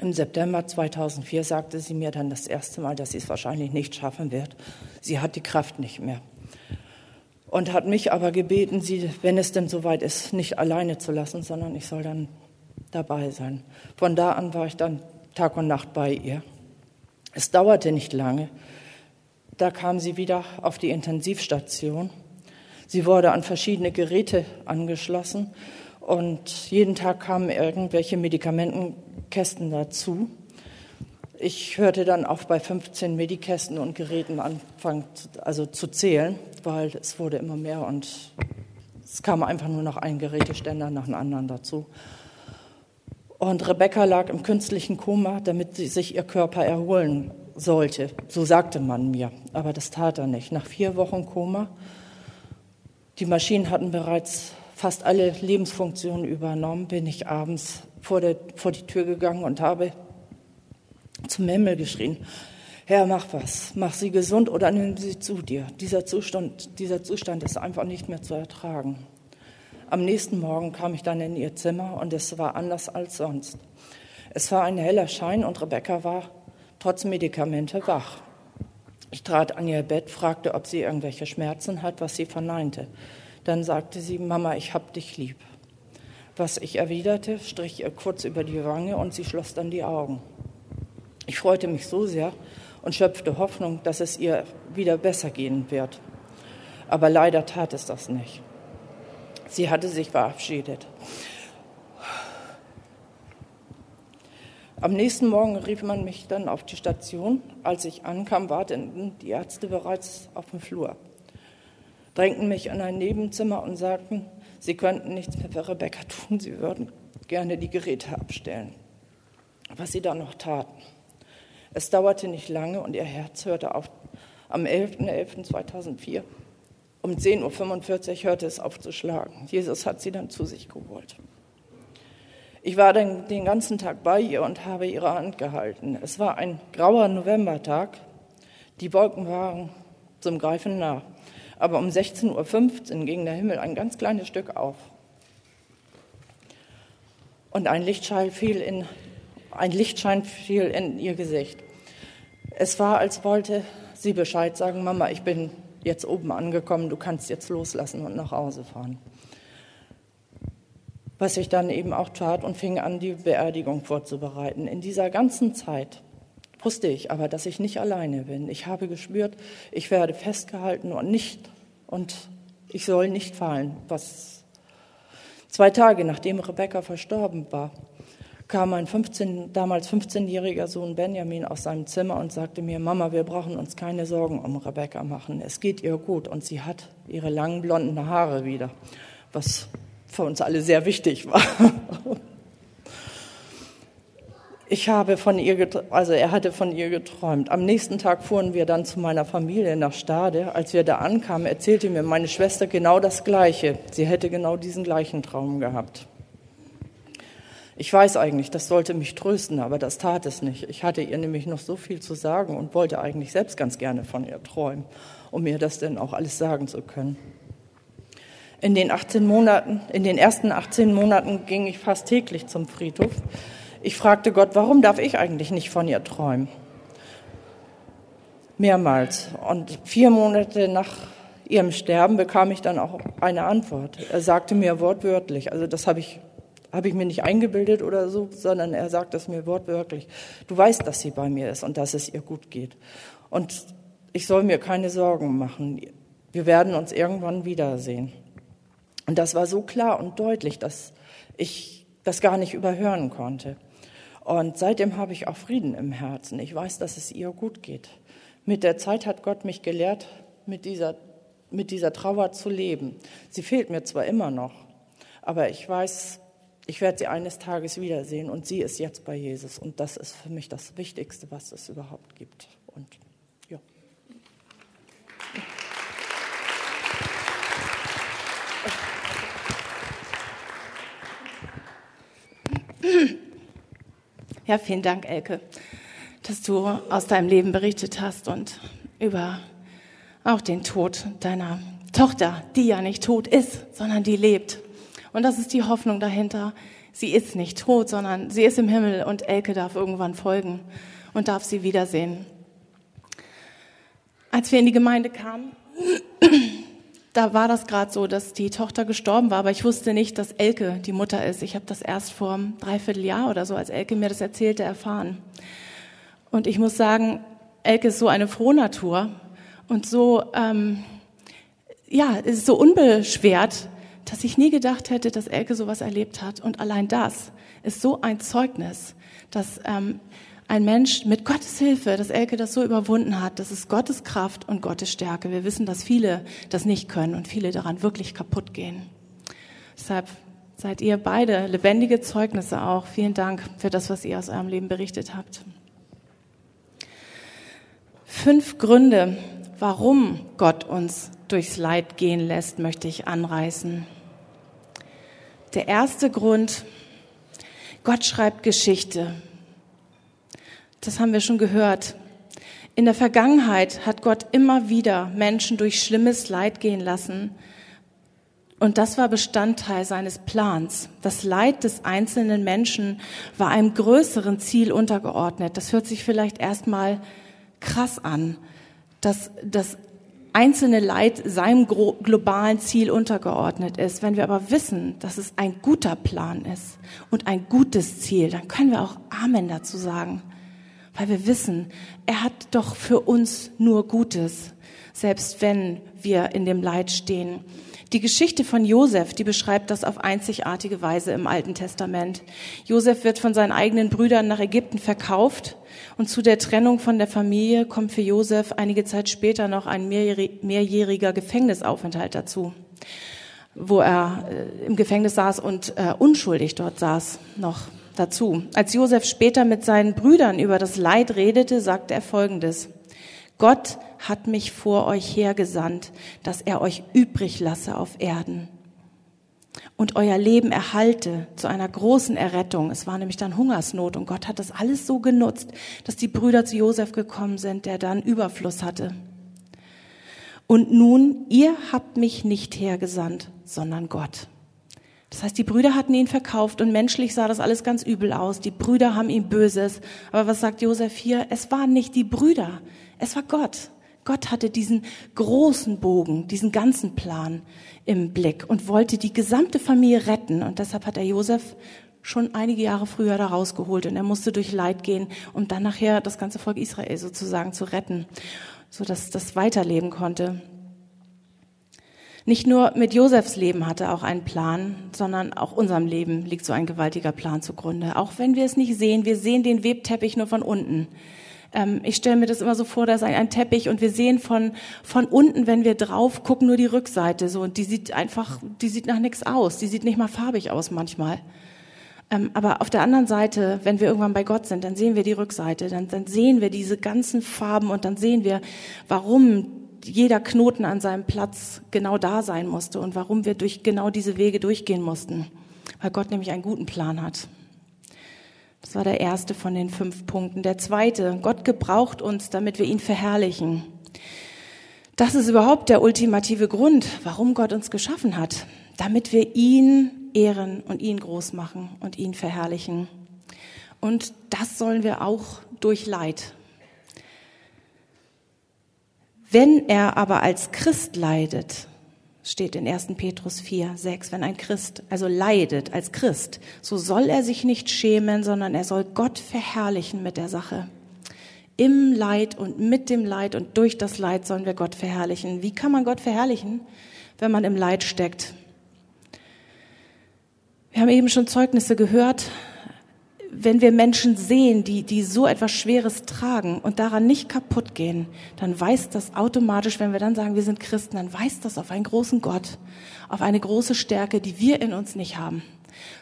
Im September 2004 sagte sie mir dann das erste Mal, dass sie es wahrscheinlich nicht schaffen wird. Sie hat die Kraft nicht mehr. Und hat mich aber gebeten, sie, wenn es denn soweit ist, nicht alleine zu lassen, sondern ich soll dann dabei sein. Von da an war ich dann Tag und Nacht bei ihr. Es dauerte nicht lange. Da kam sie wieder auf die Intensivstation. Sie wurde an verschiedene Geräte angeschlossen und jeden Tag kamen irgendwelche Medikamentenkästen dazu. Ich hörte dann auf bei 15 Medikästen und Geräten anfangen, also zu zählen, weil es wurde immer mehr und es kam einfach nur noch ein Geräteständer nach dem anderen dazu. Und Rebecca lag im künstlichen Koma, damit sie sich ihr Körper erholen sollte. So sagte man mir. Aber das tat er nicht. Nach vier Wochen Koma, die Maschinen hatten bereits fast alle Lebensfunktionen übernommen, bin ich abends vor, der, vor die Tür gegangen und habe zum Himmel geschrien, Herr, mach was, mach sie gesund oder nimm sie zu dir. Dieser Zustand, dieser Zustand ist einfach nicht mehr zu ertragen. Am nächsten Morgen kam ich dann in ihr Zimmer und es war anders als sonst. Es war ein heller Schein und Rebecca war trotz Medikamente wach. Ich trat an ihr Bett, fragte, ob sie irgendwelche Schmerzen hat, was sie verneinte. Dann sagte sie, Mama, ich hab dich lieb. Was ich erwiderte, strich ihr kurz über die Wange und sie schloss dann die Augen. Ich freute mich so sehr und schöpfte Hoffnung, dass es ihr wieder besser gehen wird. Aber leider tat es das nicht. Sie hatte sich verabschiedet. Am nächsten Morgen rief man mich dann auf die Station. Als ich ankam, warteten die Ärzte bereits auf dem Flur drängten mich in ein Nebenzimmer und sagten, sie könnten nichts mehr für Rebecca tun, sie würden gerne die Geräte abstellen. Was sie dann noch taten. Es dauerte nicht lange und ihr Herz hörte auf. Am 11.11.2004 um 10.45 Uhr hörte es auf zu schlagen. Jesus hat sie dann zu sich geholt. Ich war dann den ganzen Tag bei ihr und habe ihre Hand gehalten. Es war ein grauer Novembertag. Die Wolken waren zum Greifen nah aber um 16.15 Uhr ging der Himmel ein ganz kleines Stück auf. Und ein Lichtschein fiel in, ein Lichtschein fiel in ihr Gesicht. Es war, als wollte sie Bescheid sagen, Mama, ich bin jetzt oben angekommen, du kannst jetzt loslassen und nach Hause fahren. Was ich dann eben auch tat und fing an, die Beerdigung vorzubereiten. In dieser ganzen Zeit wusste ich aber, dass ich nicht alleine bin. Ich habe gespürt, ich werde festgehalten und nicht und ich soll nicht fallen. Was zwei Tage nachdem Rebecca verstorben war, kam mein 15, damals 15-jähriger Sohn Benjamin aus seinem Zimmer und sagte mir, Mama, wir brauchen uns keine Sorgen um Rebecca machen. Es geht ihr gut und sie hat ihre langen blonden Haare wieder, was für uns alle sehr wichtig war. Ich habe von ihr, also er hatte von ihr geträumt. Am nächsten Tag fuhren wir dann zu meiner Familie nach Stade. Als wir da ankamen, erzählte mir meine Schwester genau das Gleiche. Sie hätte genau diesen gleichen Traum gehabt. Ich weiß eigentlich, das sollte mich trösten, aber das tat es nicht. Ich hatte ihr nämlich noch so viel zu sagen und wollte eigentlich selbst ganz gerne von ihr träumen. um mir das denn auch alles sagen zu können. In den 18 Monaten, in den ersten 18 Monaten ging ich fast täglich zum Friedhof. Ich fragte Gott, warum darf ich eigentlich nicht von ihr träumen? Mehrmals. Und vier Monate nach ihrem Sterben bekam ich dann auch eine Antwort. Er sagte mir wortwörtlich, also das habe ich, habe ich mir nicht eingebildet oder so, sondern er sagt es mir wortwörtlich. Du weißt, dass sie bei mir ist und dass es ihr gut geht. Und ich soll mir keine Sorgen machen. Wir werden uns irgendwann wiedersehen. Und das war so klar und deutlich, dass ich das gar nicht überhören konnte. Und seitdem habe ich auch Frieden im Herzen. Ich weiß, dass es ihr gut geht. Mit der Zeit hat Gott mich gelehrt, mit dieser, mit dieser Trauer zu leben. Sie fehlt mir zwar immer noch, aber ich weiß, ich werde sie eines Tages wiedersehen und sie ist jetzt bei Jesus. Und das ist für mich das Wichtigste, was es überhaupt gibt. Und Ja, vielen Dank, Elke, dass du aus deinem Leben berichtet hast und über auch den Tod deiner Tochter, die ja nicht tot ist, sondern die lebt. Und das ist die Hoffnung dahinter. Sie ist nicht tot, sondern sie ist im Himmel und Elke darf irgendwann folgen und darf sie wiedersehen. Als wir in die Gemeinde kamen, da war das gerade so, dass die Tochter gestorben war, aber ich wusste nicht, dass Elke die Mutter ist. Ich habe das erst vor einem Dreivierteljahr oder so, als Elke mir das erzählte, erfahren. Und ich muss sagen, Elke ist so eine Frohnatur und so, ähm, ja, ist so unbeschwert, dass ich nie gedacht hätte, dass Elke sowas erlebt hat. Und allein das ist so ein Zeugnis, dass ähm, ein Mensch mit Gottes Hilfe, dass Elke das so überwunden hat, das ist Gottes Kraft und Gottes Stärke. Wir wissen, dass viele das nicht können und viele daran wirklich kaputt gehen. Deshalb seid ihr beide lebendige Zeugnisse auch. Vielen Dank für das, was ihr aus eurem Leben berichtet habt. Fünf Gründe, warum Gott uns durchs Leid gehen lässt, möchte ich anreißen. Der erste Grund, Gott schreibt Geschichte. Das haben wir schon gehört. In der Vergangenheit hat Gott immer wieder Menschen durch schlimmes Leid gehen lassen. Und das war Bestandteil seines Plans. Das Leid des einzelnen Menschen war einem größeren Ziel untergeordnet. Das hört sich vielleicht erstmal krass an, dass das einzelne Leid seinem globalen Ziel untergeordnet ist. Wenn wir aber wissen, dass es ein guter Plan ist und ein gutes Ziel, dann können wir auch Amen dazu sagen weil wir wissen, er hat doch für uns nur Gutes, selbst wenn wir in dem Leid stehen. Die Geschichte von Josef, die beschreibt das auf einzigartige Weise im Alten Testament. Josef wird von seinen eigenen Brüdern nach Ägypten verkauft und zu der Trennung von der Familie kommt für Josef einige Zeit später noch ein mehrjähriger Gefängnisaufenthalt dazu, wo er äh, im Gefängnis saß und äh, unschuldig dort saß noch dazu. Als Josef später mit seinen Brüdern über das Leid redete, sagte er Folgendes. Gott hat mich vor euch hergesandt, dass er euch übrig lasse auf Erden und euer Leben erhalte zu einer großen Errettung. Es war nämlich dann Hungersnot und Gott hat das alles so genutzt, dass die Brüder zu Josef gekommen sind, der dann Überfluss hatte. Und nun, ihr habt mich nicht hergesandt, sondern Gott. Das heißt, die Brüder hatten ihn verkauft und menschlich sah das alles ganz übel aus. Die Brüder haben ihm Böses. Aber was sagt Josef hier? Es waren nicht die Brüder, es war Gott. Gott hatte diesen großen Bogen, diesen ganzen Plan im Blick und wollte die gesamte Familie retten. Und deshalb hat er Josef schon einige Jahre früher da rausgeholt und er musste durch Leid gehen, um dann nachher das ganze Volk Israel sozusagen zu retten, so dass das weiterleben konnte. Nicht nur mit Josefs Leben hatte er auch einen Plan, sondern auch unserem Leben liegt so ein gewaltiger Plan zugrunde. Auch wenn wir es nicht sehen, wir sehen den Webteppich nur von unten. Ähm, ich stelle mir das immer so vor, da ist ein Teppich und wir sehen von, von unten, wenn wir drauf gucken, nur die Rückseite. So, und die sieht einfach, die sieht nach nichts aus. Die sieht nicht mal farbig aus manchmal. Ähm, aber auf der anderen Seite, wenn wir irgendwann bei Gott sind, dann sehen wir die Rückseite, dann, dann sehen wir diese ganzen Farben und dann sehen wir, warum jeder Knoten an seinem Platz genau da sein musste und warum wir durch genau diese Wege durchgehen mussten. Weil Gott nämlich einen guten Plan hat. Das war der erste von den fünf Punkten. Der zweite, Gott gebraucht uns, damit wir ihn verherrlichen. Das ist überhaupt der ultimative Grund, warum Gott uns geschaffen hat, damit wir ihn ehren und ihn groß machen und ihn verherrlichen. Und das sollen wir auch durch Leid. Wenn er aber als Christ leidet, steht in 1. Petrus 4, 6, wenn ein Christ also leidet als Christ, so soll er sich nicht schämen, sondern er soll Gott verherrlichen mit der Sache. Im Leid und mit dem Leid und durch das Leid sollen wir Gott verherrlichen. Wie kann man Gott verherrlichen, wenn man im Leid steckt? Wir haben eben schon Zeugnisse gehört wenn wir Menschen sehen, die, die so etwas Schweres tragen und daran nicht kaputt gehen, dann weiß das automatisch, wenn wir dann sagen, wir sind Christen, dann weiß das auf einen großen Gott, auf eine große Stärke, die wir in uns nicht haben,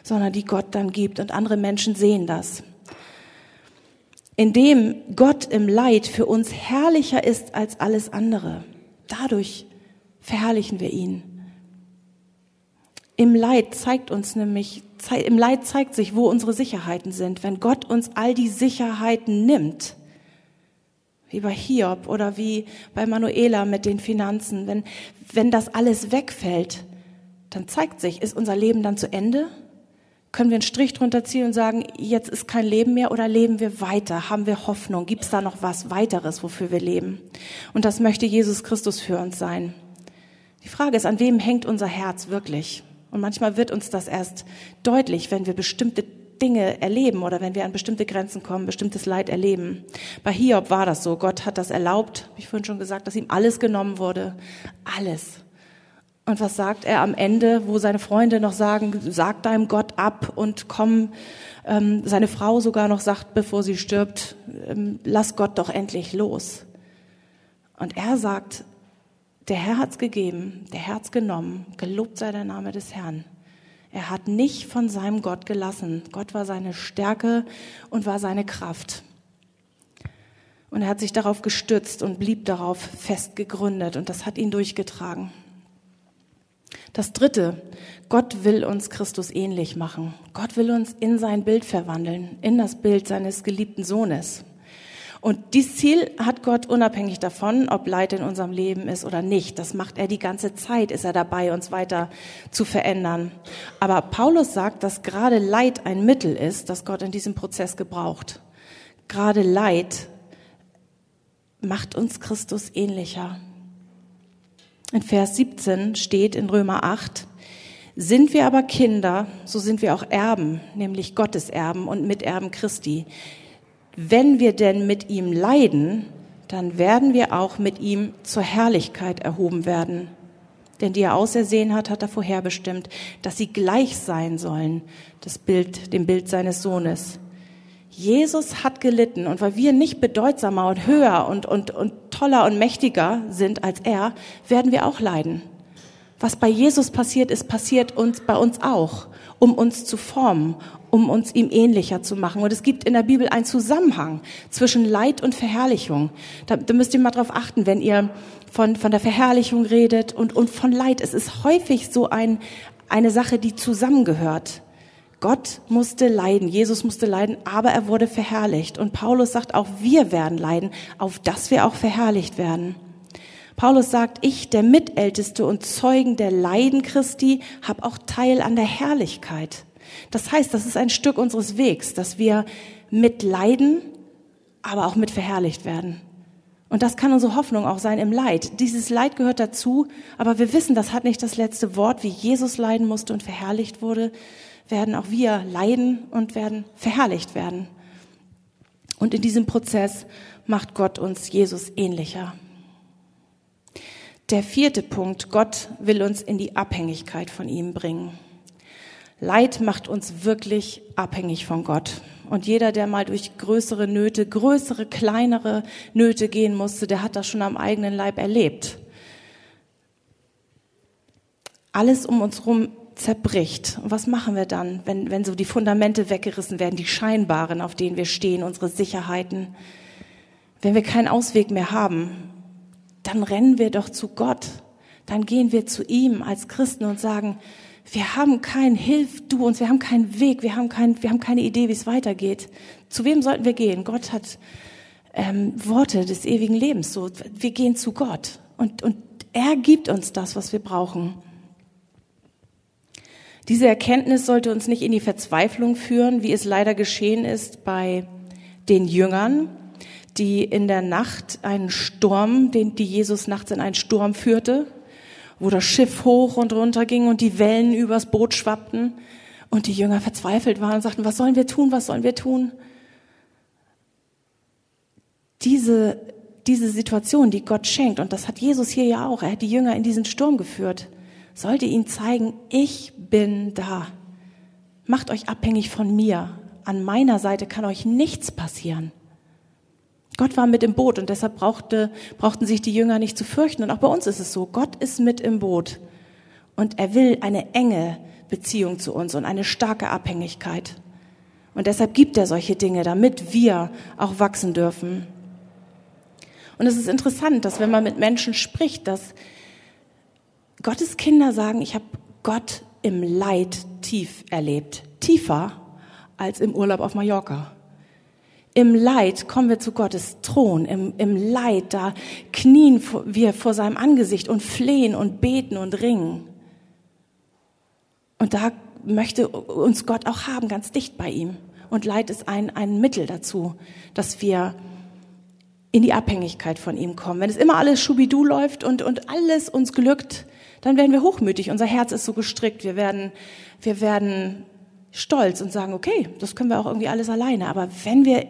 sondern die Gott dann gibt und andere Menschen sehen das. Indem Gott im Leid für uns herrlicher ist als alles andere, dadurch verherrlichen wir ihn. Im Leid zeigt uns nämlich, im Leid zeigt sich, wo unsere Sicherheiten sind. Wenn Gott uns all die Sicherheiten nimmt, wie bei Hiob oder wie bei Manuela mit den Finanzen, wenn, wenn das alles wegfällt, dann zeigt sich, ist unser Leben dann zu Ende? Können wir einen Strich drunter ziehen und sagen, jetzt ist kein Leben mehr oder leben wir weiter? Haben wir Hoffnung? Gibt es da noch was weiteres, wofür wir leben? Und das möchte Jesus Christus für uns sein. Die Frage ist, an wem hängt unser Herz wirklich? Und manchmal wird uns das erst deutlich, wenn wir bestimmte Dinge erleben oder wenn wir an bestimmte Grenzen kommen, bestimmtes Leid erleben. Bei Hiob war das so. Gott hat das erlaubt, ich vorhin schon gesagt, dass ihm alles genommen wurde. Alles. Und was sagt er am Ende, wo seine Freunde noch sagen, sag deinem Gott ab und komm, ähm, seine Frau sogar noch sagt, bevor sie stirbt, ähm, lass Gott doch endlich los. Und er sagt, der Herr hat's gegeben, der Herr hat's genommen. Gelobt sei der Name des Herrn. Er hat nicht von seinem Gott gelassen. Gott war seine Stärke und war seine Kraft. Und er hat sich darauf gestützt und blieb darauf fest gegründet und das hat ihn durchgetragen. Das dritte, Gott will uns Christus ähnlich machen. Gott will uns in sein Bild verwandeln, in das Bild seines geliebten Sohnes. Und dieses Ziel hat Gott unabhängig davon, ob Leid in unserem Leben ist oder nicht. Das macht er die ganze Zeit, ist er dabei, uns weiter zu verändern. Aber Paulus sagt, dass gerade Leid ein Mittel ist, das Gott in diesem Prozess gebraucht. Gerade Leid macht uns Christus ähnlicher. In Vers 17 steht in Römer 8, sind wir aber Kinder, so sind wir auch Erben, nämlich Gottes Erben und Miterben Christi wenn wir denn mit ihm leiden, dann werden wir auch mit ihm zur Herrlichkeit erhoben werden. Denn die er ausersehen hat, hat er vorherbestimmt, dass sie gleich sein sollen, das Bild, dem Bild seines Sohnes. Jesus hat gelitten und weil wir nicht bedeutsamer und höher und, und, und toller und mächtiger sind als er, werden wir auch leiden. Was bei Jesus passiert ist, passiert uns bei uns auch, um uns zu formen, um uns ihm ähnlicher zu machen. Und es gibt in der Bibel einen Zusammenhang zwischen Leid und Verherrlichung. Da, da müsst ihr mal drauf achten, wenn ihr von, von der Verherrlichung redet und, und von Leid. Es ist häufig so ein, eine Sache, die zusammengehört. Gott musste leiden, Jesus musste leiden, aber er wurde verherrlicht. Und Paulus sagt, auch wir werden leiden, auf dass wir auch verherrlicht werden. Paulus sagt, ich, der Mitälteste und Zeugen der Leiden Christi, habe auch Teil an der Herrlichkeit. Das heißt, das ist ein Stück unseres Wegs, dass wir mit leiden, aber auch mit verherrlicht werden. Und das kann unsere Hoffnung auch sein im Leid. Dieses Leid gehört dazu, aber wir wissen, das hat nicht das letzte Wort. Wie Jesus leiden musste und verherrlicht wurde, werden auch wir leiden und werden verherrlicht werden. Und in diesem Prozess macht Gott uns Jesus ähnlicher. Der vierte Punkt, Gott will uns in die Abhängigkeit von ihm bringen. Leid macht uns wirklich abhängig von Gott. Und jeder, der mal durch größere Nöte, größere, kleinere Nöte gehen musste, der hat das schon am eigenen Leib erlebt. Alles um uns herum zerbricht. Und was machen wir dann, wenn, wenn so die Fundamente weggerissen werden, die scheinbaren, auf denen wir stehen, unsere Sicherheiten? Wenn wir keinen Ausweg mehr haben, dann rennen wir doch zu Gott. Dann gehen wir zu ihm als Christen und sagen, wir haben keinen Hilf du uns, wir haben keinen Weg, wir haben, kein, wir haben keine Idee, wie es weitergeht. Zu wem sollten wir gehen? Gott hat ähm, Worte des ewigen Lebens. So, wir gehen zu Gott Und, und er gibt uns das, was wir brauchen. Diese Erkenntnis sollte uns nicht in die Verzweiflung führen, wie es leider geschehen ist bei den Jüngern, die in der Nacht einen Sturm, den die Jesus nachts in einen Sturm führte, wo das Schiff hoch und runter ging und die Wellen übers Boot schwappten und die Jünger verzweifelt waren und sagten, was sollen wir tun, was sollen wir tun? Diese, diese Situation, die Gott schenkt, und das hat Jesus hier ja auch, er hat die Jünger in diesen Sturm geführt, sollte ihnen zeigen, ich bin da. Macht euch abhängig von mir. An meiner Seite kann euch nichts passieren. Gott war mit im Boot und deshalb brauchte, brauchten sich die Jünger nicht zu fürchten. Und auch bei uns ist es so, Gott ist mit im Boot. Und er will eine enge Beziehung zu uns und eine starke Abhängigkeit. Und deshalb gibt er solche Dinge, damit wir auch wachsen dürfen. Und es ist interessant, dass wenn man mit Menschen spricht, dass Gottes Kinder sagen, ich habe Gott im Leid tief erlebt. Tiefer als im Urlaub auf Mallorca. Im Leid kommen wir zu Gottes Thron. Im, Im Leid, da knien wir vor seinem Angesicht und flehen und beten und ringen. Und da möchte uns Gott auch haben, ganz dicht bei ihm. Und Leid ist ein, ein Mittel dazu, dass wir in die Abhängigkeit von ihm kommen. Wenn es immer alles schubidu läuft und, und alles uns glückt, dann werden wir hochmütig. Unser Herz ist so gestrickt. Wir werden, wir werden stolz und sagen, okay, das können wir auch irgendwie alles alleine. Aber wenn wir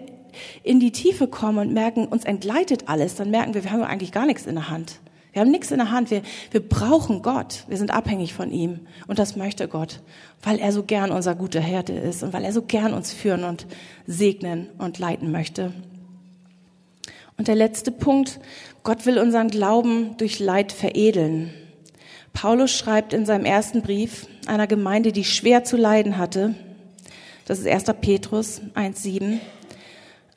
in die Tiefe kommen und merken, uns entgleitet alles, dann merken wir, wir haben eigentlich gar nichts in der Hand. Wir haben nichts in der Hand. Wir, wir brauchen Gott. Wir sind abhängig von ihm. Und das möchte Gott, weil er so gern unser guter Härte ist und weil er so gern uns führen und segnen und leiten möchte. Und der letzte Punkt, Gott will unseren Glauben durch Leid veredeln. Paulus schreibt in seinem ersten Brief einer Gemeinde, die schwer zu leiden hatte, das ist 1. Petrus 1.7, ähm,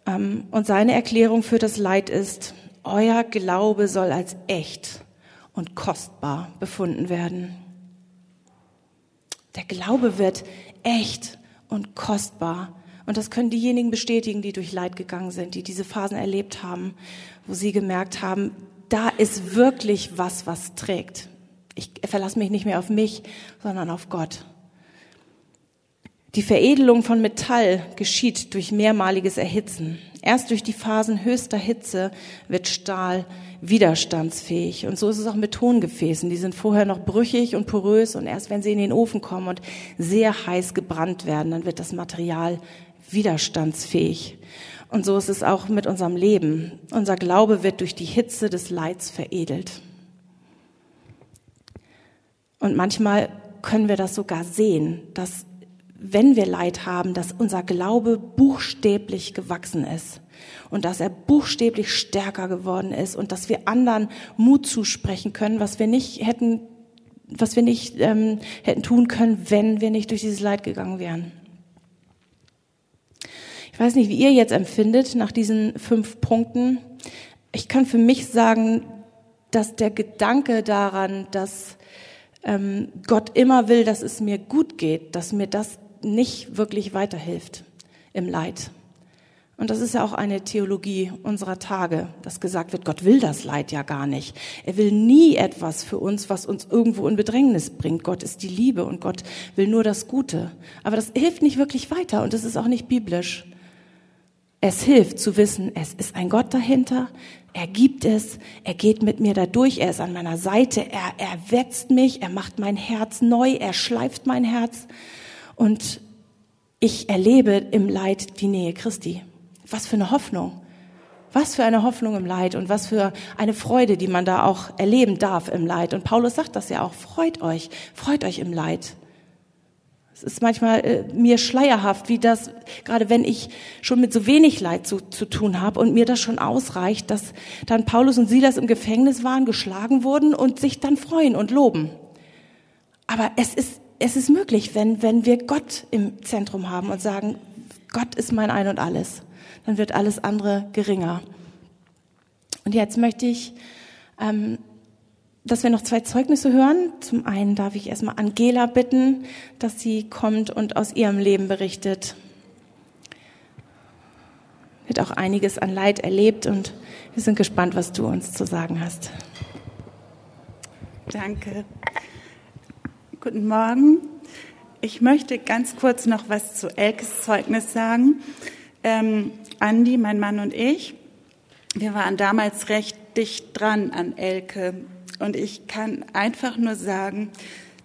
und seine Erklärung für das Leid ist, euer Glaube soll als echt und kostbar befunden werden. Der Glaube wird echt und kostbar. Und das können diejenigen bestätigen, die durch Leid gegangen sind, die diese Phasen erlebt haben, wo sie gemerkt haben, da ist wirklich was, was trägt. Ich verlasse mich nicht mehr auf mich, sondern auf Gott. Die Veredelung von Metall geschieht durch mehrmaliges Erhitzen. Erst durch die Phasen höchster Hitze wird Stahl widerstandsfähig. Und so ist es auch mit Tongefäßen. Die sind vorher noch brüchig und porös und erst wenn sie in den Ofen kommen und sehr heiß gebrannt werden, dann wird das Material widerstandsfähig. Und so ist es auch mit unserem Leben. Unser Glaube wird durch die Hitze des Leids veredelt. Und manchmal können wir das sogar sehen, dass wenn wir Leid haben, dass unser Glaube buchstäblich gewachsen ist und dass er buchstäblich stärker geworden ist und dass wir anderen Mut zusprechen können, was wir nicht hätten, was wir nicht ähm, hätten tun können, wenn wir nicht durch dieses Leid gegangen wären. Ich weiß nicht, wie ihr jetzt empfindet nach diesen fünf Punkten. Ich kann für mich sagen, dass der Gedanke daran, dass ähm, Gott immer will, dass es mir gut geht, dass mir das nicht wirklich weiterhilft im Leid. Und das ist ja auch eine Theologie unserer Tage, dass gesagt wird, Gott will das Leid ja gar nicht. Er will nie etwas für uns, was uns irgendwo in Bedrängnis bringt. Gott ist die Liebe und Gott will nur das Gute. Aber das hilft nicht wirklich weiter und es ist auch nicht biblisch. Es hilft zu wissen, es ist ein Gott dahinter, er gibt es, er geht mit mir da durch, er ist an meiner Seite, er erwetzt mich, er macht mein Herz neu, er schleift mein Herz und ich erlebe im Leid die Nähe Christi. Was für eine Hoffnung. Was für eine Hoffnung im Leid und was für eine Freude, die man da auch erleben darf im Leid. Und Paulus sagt das ja auch, freut euch, freut euch im Leid. Es ist manchmal äh, mir schleierhaft, wie das, gerade wenn ich schon mit so wenig Leid zu, zu tun habe und mir das schon ausreicht, dass dann Paulus und Silas im Gefängnis waren, geschlagen wurden und sich dann freuen und loben. Aber es ist, es ist möglich, wenn, wenn wir Gott im Zentrum haben und sagen, Gott ist mein Ein und alles, dann wird alles andere geringer. Und jetzt möchte ich ähm, dass wir noch zwei Zeugnisse hören. Zum einen darf ich erstmal Angela bitten, dass sie kommt und aus ihrem Leben berichtet. Wird auch einiges an Leid erlebt und wir sind gespannt, was du uns zu sagen hast. Danke. Guten Morgen. Ich möchte ganz kurz noch was zu Elkes Zeugnis sagen. Ähm, Andi, mein Mann und ich, wir waren damals recht dicht dran an Elke. Und ich kann einfach nur sagen,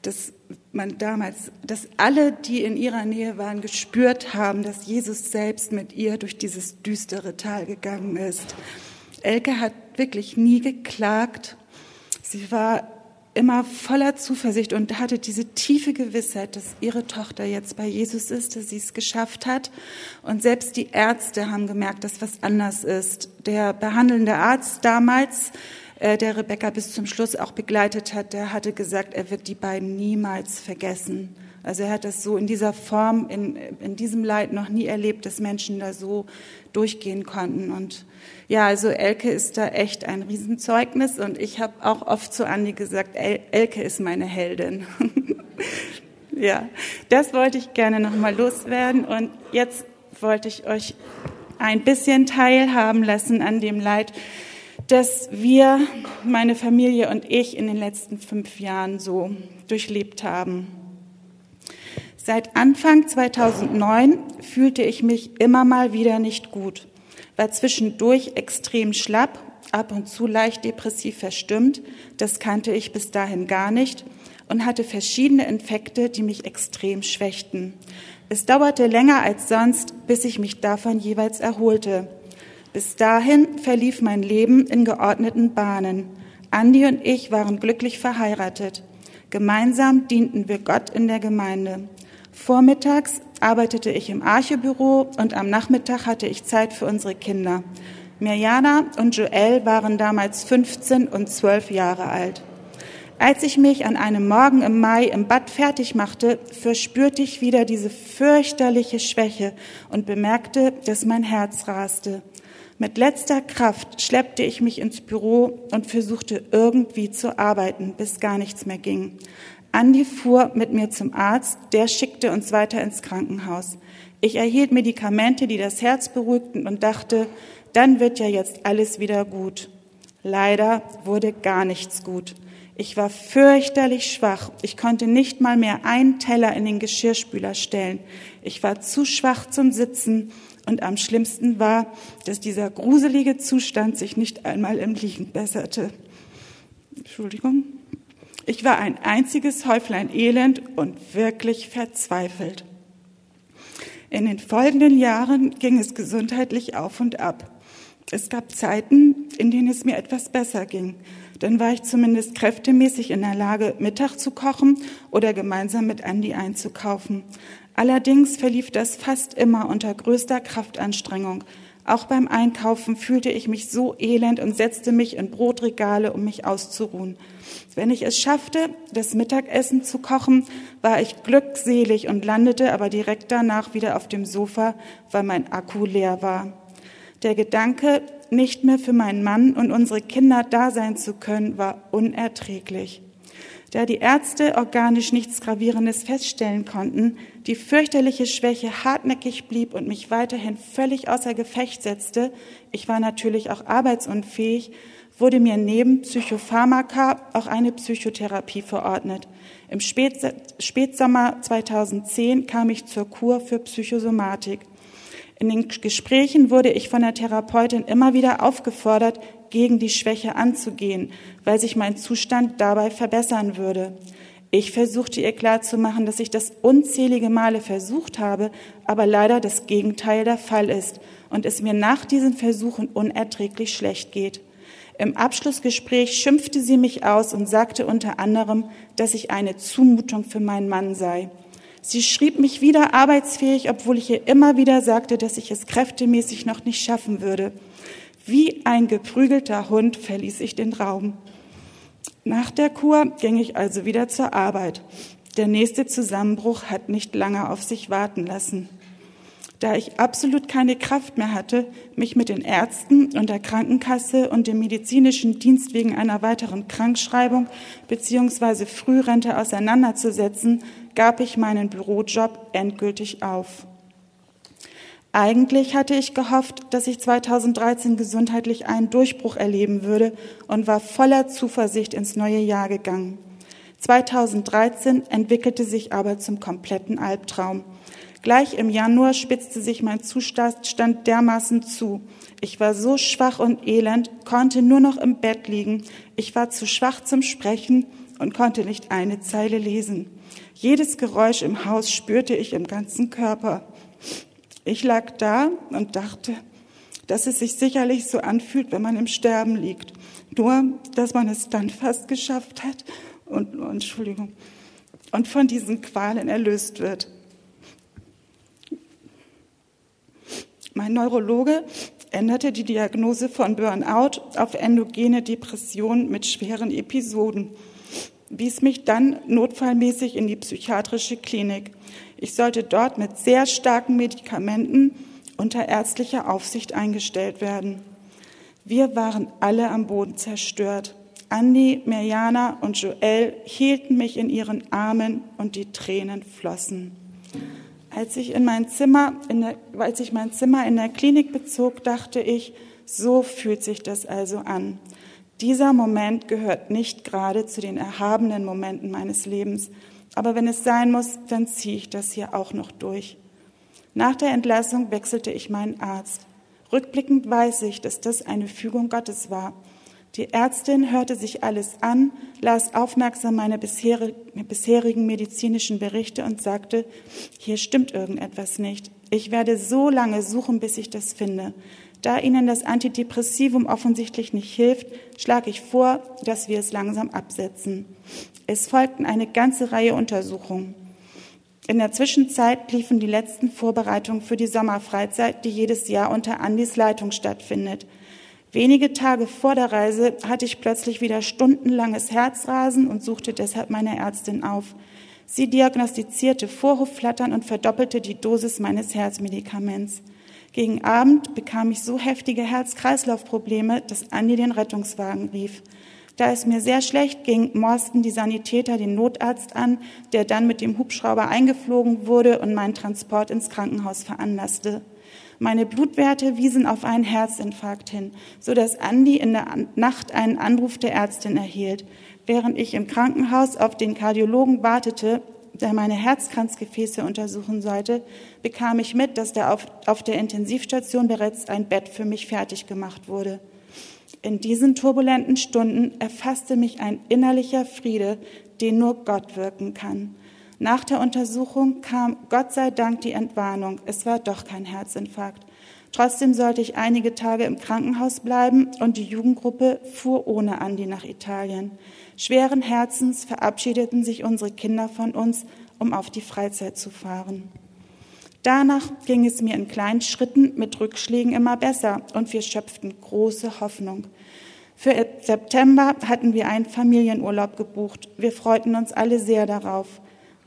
dass man damals, dass alle, die in ihrer Nähe waren, gespürt haben, dass Jesus selbst mit ihr durch dieses düstere Tal gegangen ist. Elke hat wirklich nie geklagt. Sie war immer voller Zuversicht und hatte diese tiefe Gewissheit, dass ihre Tochter jetzt bei Jesus ist, dass sie es geschafft hat. Und selbst die Ärzte haben gemerkt, dass was anders ist. Der behandelnde Arzt damals, äh, der Rebecca bis zum Schluss auch begleitet hat, der hatte gesagt, er wird die beiden niemals vergessen. Also er hat das so in dieser Form, in, in diesem Leid noch nie erlebt, dass Menschen da so durchgehen konnten. Und ja, also Elke ist da echt ein Riesenzeugnis und ich habe auch oft zu Andi gesagt, El Elke ist meine Heldin. ja, das wollte ich gerne nochmal loswerden und jetzt wollte ich euch ein bisschen teilhaben lassen an dem Leid, das wir, meine Familie und ich in den letzten fünf Jahren so durchlebt haben. Seit Anfang 2009 fühlte ich mich immer mal wieder nicht gut war zwischendurch extrem schlapp, ab und zu leicht depressiv verstimmt, das kannte ich bis dahin gar nicht, und hatte verschiedene Infekte, die mich extrem schwächten. Es dauerte länger als sonst, bis ich mich davon jeweils erholte. Bis dahin verlief mein Leben in geordneten Bahnen. Andi und ich waren glücklich verheiratet. Gemeinsam dienten wir Gott in der Gemeinde. Vormittags arbeitete ich im Archebüro und am Nachmittag hatte ich Zeit für unsere Kinder. Mirjana und Joel waren damals 15 und 12 Jahre alt. Als ich mich an einem Morgen im Mai im Bad fertig machte, verspürte ich wieder diese fürchterliche Schwäche und bemerkte, dass mein Herz raste. Mit letzter Kraft schleppte ich mich ins Büro und versuchte irgendwie zu arbeiten, bis gar nichts mehr ging. Andi fuhr mit mir zum Arzt, der schickte uns weiter ins Krankenhaus. Ich erhielt Medikamente, die das Herz beruhigten und dachte, dann wird ja jetzt alles wieder gut. Leider wurde gar nichts gut. Ich war fürchterlich schwach. Ich konnte nicht mal mehr einen Teller in den Geschirrspüler stellen. Ich war zu schwach zum Sitzen und am schlimmsten war, dass dieser gruselige Zustand sich nicht einmal im Liegen besserte. Entschuldigung. Ich war ein einziges Häuflein Elend und wirklich verzweifelt. In den folgenden Jahren ging es gesundheitlich auf und ab. Es gab Zeiten, in denen es mir etwas besser ging. Dann war ich zumindest kräftemäßig in der Lage, Mittag zu kochen oder gemeinsam mit Andi einzukaufen. Allerdings verlief das fast immer unter größter Kraftanstrengung. Auch beim Einkaufen fühlte ich mich so elend und setzte mich in Brotregale, um mich auszuruhen. Wenn ich es schaffte, das Mittagessen zu kochen, war ich glückselig und landete aber direkt danach wieder auf dem Sofa, weil mein Akku leer war. Der Gedanke, nicht mehr für meinen Mann und unsere Kinder da sein zu können, war unerträglich. Da die Ärzte organisch nichts Gravierendes feststellen konnten, die fürchterliche Schwäche hartnäckig blieb und mich weiterhin völlig außer Gefecht setzte, ich war natürlich auch arbeitsunfähig, wurde mir neben Psychopharmaka auch eine Psychotherapie verordnet. Im Spätsommer 2010 kam ich zur Kur für Psychosomatik. In den Gesprächen wurde ich von der Therapeutin immer wieder aufgefordert, gegen die Schwäche anzugehen, weil sich mein Zustand dabei verbessern würde. Ich versuchte ihr klarzumachen, dass ich das unzählige Male versucht habe, aber leider das Gegenteil der Fall ist und es mir nach diesen Versuchen unerträglich schlecht geht. Im Abschlussgespräch schimpfte sie mich aus und sagte unter anderem, dass ich eine Zumutung für meinen Mann sei. Sie schrieb mich wieder arbeitsfähig, obwohl ich ihr immer wieder sagte, dass ich es kräftemäßig noch nicht schaffen würde. Wie ein geprügelter Hund verließ ich den Raum. Nach der Kur ging ich also wieder zur Arbeit. Der nächste Zusammenbruch hat nicht lange auf sich warten lassen. Da ich absolut keine Kraft mehr hatte, mich mit den Ärzten und der Krankenkasse und dem medizinischen Dienst wegen einer weiteren Krankschreibung bzw. Frührente auseinanderzusetzen, gab ich meinen Bürojob endgültig auf. Eigentlich hatte ich gehofft, dass ich 2013 gesundheitlich einen Durchbruch erleben würde und war voller Zuversicht ins neue Jahr gegangen. 2013 entwickelte sich aber zum kompletten Albtraum. Gleich im Januar spitzte sich mein Zustand dermaßen zu. Ich war so schwach und elend, konnte nur noch im Bett liegen. Ich war zu schwach zum Sprechen und konnte nicht eine Zeile lesen. Jedes Geräusch im Haus spürte ich im ganzen Körper. Ich lag da und dachte, dass es sich sicherlich so anfühlt, wenn man im Sterben liegt. Nur, dass man es dann fast geschafft hat und, Entschuldigung, und von diesen Qualen erlöst wird. Mein Neurologe änderte die Diagnose von Burnout auf endogene Depression mit schweren Episoden, wies mich dann notfallmäßig in die psychiatrische Klinik. Ich sollte dort mit sehr starken Medikamenten unter ärztlicher Aufsicht eingestellt werden. Wir waren alle am Boden zerstört. Andi, Mirjana und Joel hielten mich in ihren Armen und die Tränen flossen. Als ich, in mein Zimmer, in der, als ich mein Zimmer in der Klinik bezog, dachte ich, so fühlt sich das also an. Dieser Moment gehört nicht gerade zu den erhabenen Momenten meines Lebens, aber wenn es sein muss, dann ziehe ich das hier auch noch durch. Nach der Entlassung wechselte ich meinen Arzt. Rückblickend weiß ich, dass das eine Fügung Gottes war. Die Ärztin hörte sich alles an, las aufmerksam meine bisherigen medizinischen Berichte und sagte, hier stimmt irgendetwas nicht. Ich werde so lange suchen, bis ich das finde. Da Ihnen das Antidepressivum offensichtlich nicht hilft, schlage ich vor, dass wir es langsam absetzen. Es folgten eine ganze Reihe Untersuchungen. In der Zwischenzeit liefen die letzten Vorbereitungen für die Sommerfreizeit, die jedes Jahr unter Andys Leitung stattfindet. Wenige Tage vor der Reise hatte ich plötzlich wieder stundenlanges Herzrasen und suchte deshalb meine Ärztin auf. Sie diagnostizierte Vorhofflattern und verdoppelte die Dosis meines Herzmedikaments. Gegen Abend bekam ich so heftige Herz-Kreislauf-Probleme, dass Andi den Rettungswagen rief. Da es mir sehr schlecht ging, morsten die Sanitäter den Notarzt an, der dann mit dem Hubschrauber eingeflogen wurde und meinen Transport ins Krankenhaus veranlasste. Meine Blutwerte wiesen auf einen Herzinfarkt hin, so dass Andi in der Nacht einen Anruf der Ärztin erhielt. Während ich im Krankenhaus auf den Kardiologen wartete, der meine Herzkranzgefäße untersuchen sollte, bekam ich mit, dass der auf, auf der Intensivstation bereits ein Bett für mich fertig gemacht wurde. In diesen turbulenten Stunden erfasste mich ein innerlicher Friede, den nur Gott wirken kann. Nach der Untersuchung kam Gott sei Dank die Entwarnung. Es war doch kein Herzinfarkt. Trotzdem sollte ich einige Tage im Krankenhaus bleiben und die Jugendgruppe fuhr ohne Andi nach Italien. Schweren Herzens verabschiedeten sich unsere Kinder von uns, um auf die Freizeit zu fahren. Danach ging es mir in kleinen Schritten mit Rückschlägen immer besser und wir schöpften große Hoffnung. Für September hatten wir einen Familienurlaub gebucht. Wir freuten uns alle sehr darauf.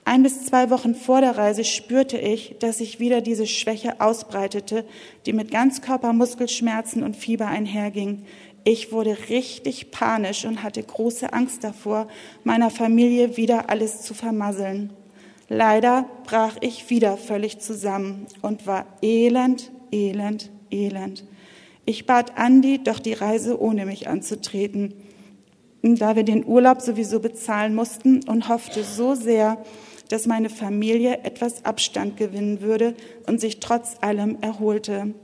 Ein bis zwei Wochen vor der Reise spürte ich, dass sich wieder diese Schwäche ausbreitete, die mit Ganzkörpermuskelschmerzen und Fieber einherging. Ich wurde richtig panisch und hatte große Angst davor, meiner Familie wieder alles zu vermasseln. Leider brach ich wieder völlig zusammen und war elend, elend, elend. Ich bat Andi, doch die Reise ohne mich anzutreten, da wir den Urlaub sowieso bezahlen mussten und hoffte so sehr, dass meine Familie etwas Abstand gewinnen würde und sich trotz allem erholte.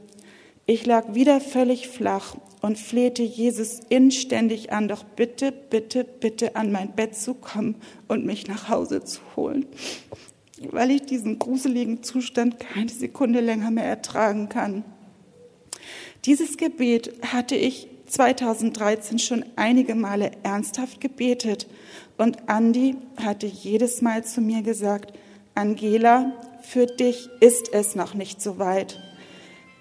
Ich lag wieder völlig flach und flehte Jesus inständig an, doch bitte, bitte, bitte an mein Bett zu kommen und mich nach Hause zu holen, weil ich diesen gruseligen Zustand keine Sekunde länger mehr ertragen kann. Dieses Gebet hatte ich 2013 schon einige Male ernsthaft gebetet und Andi hatte jedes Mal zu mir gesagt, Angela, für dich ist es noch nicht so weit.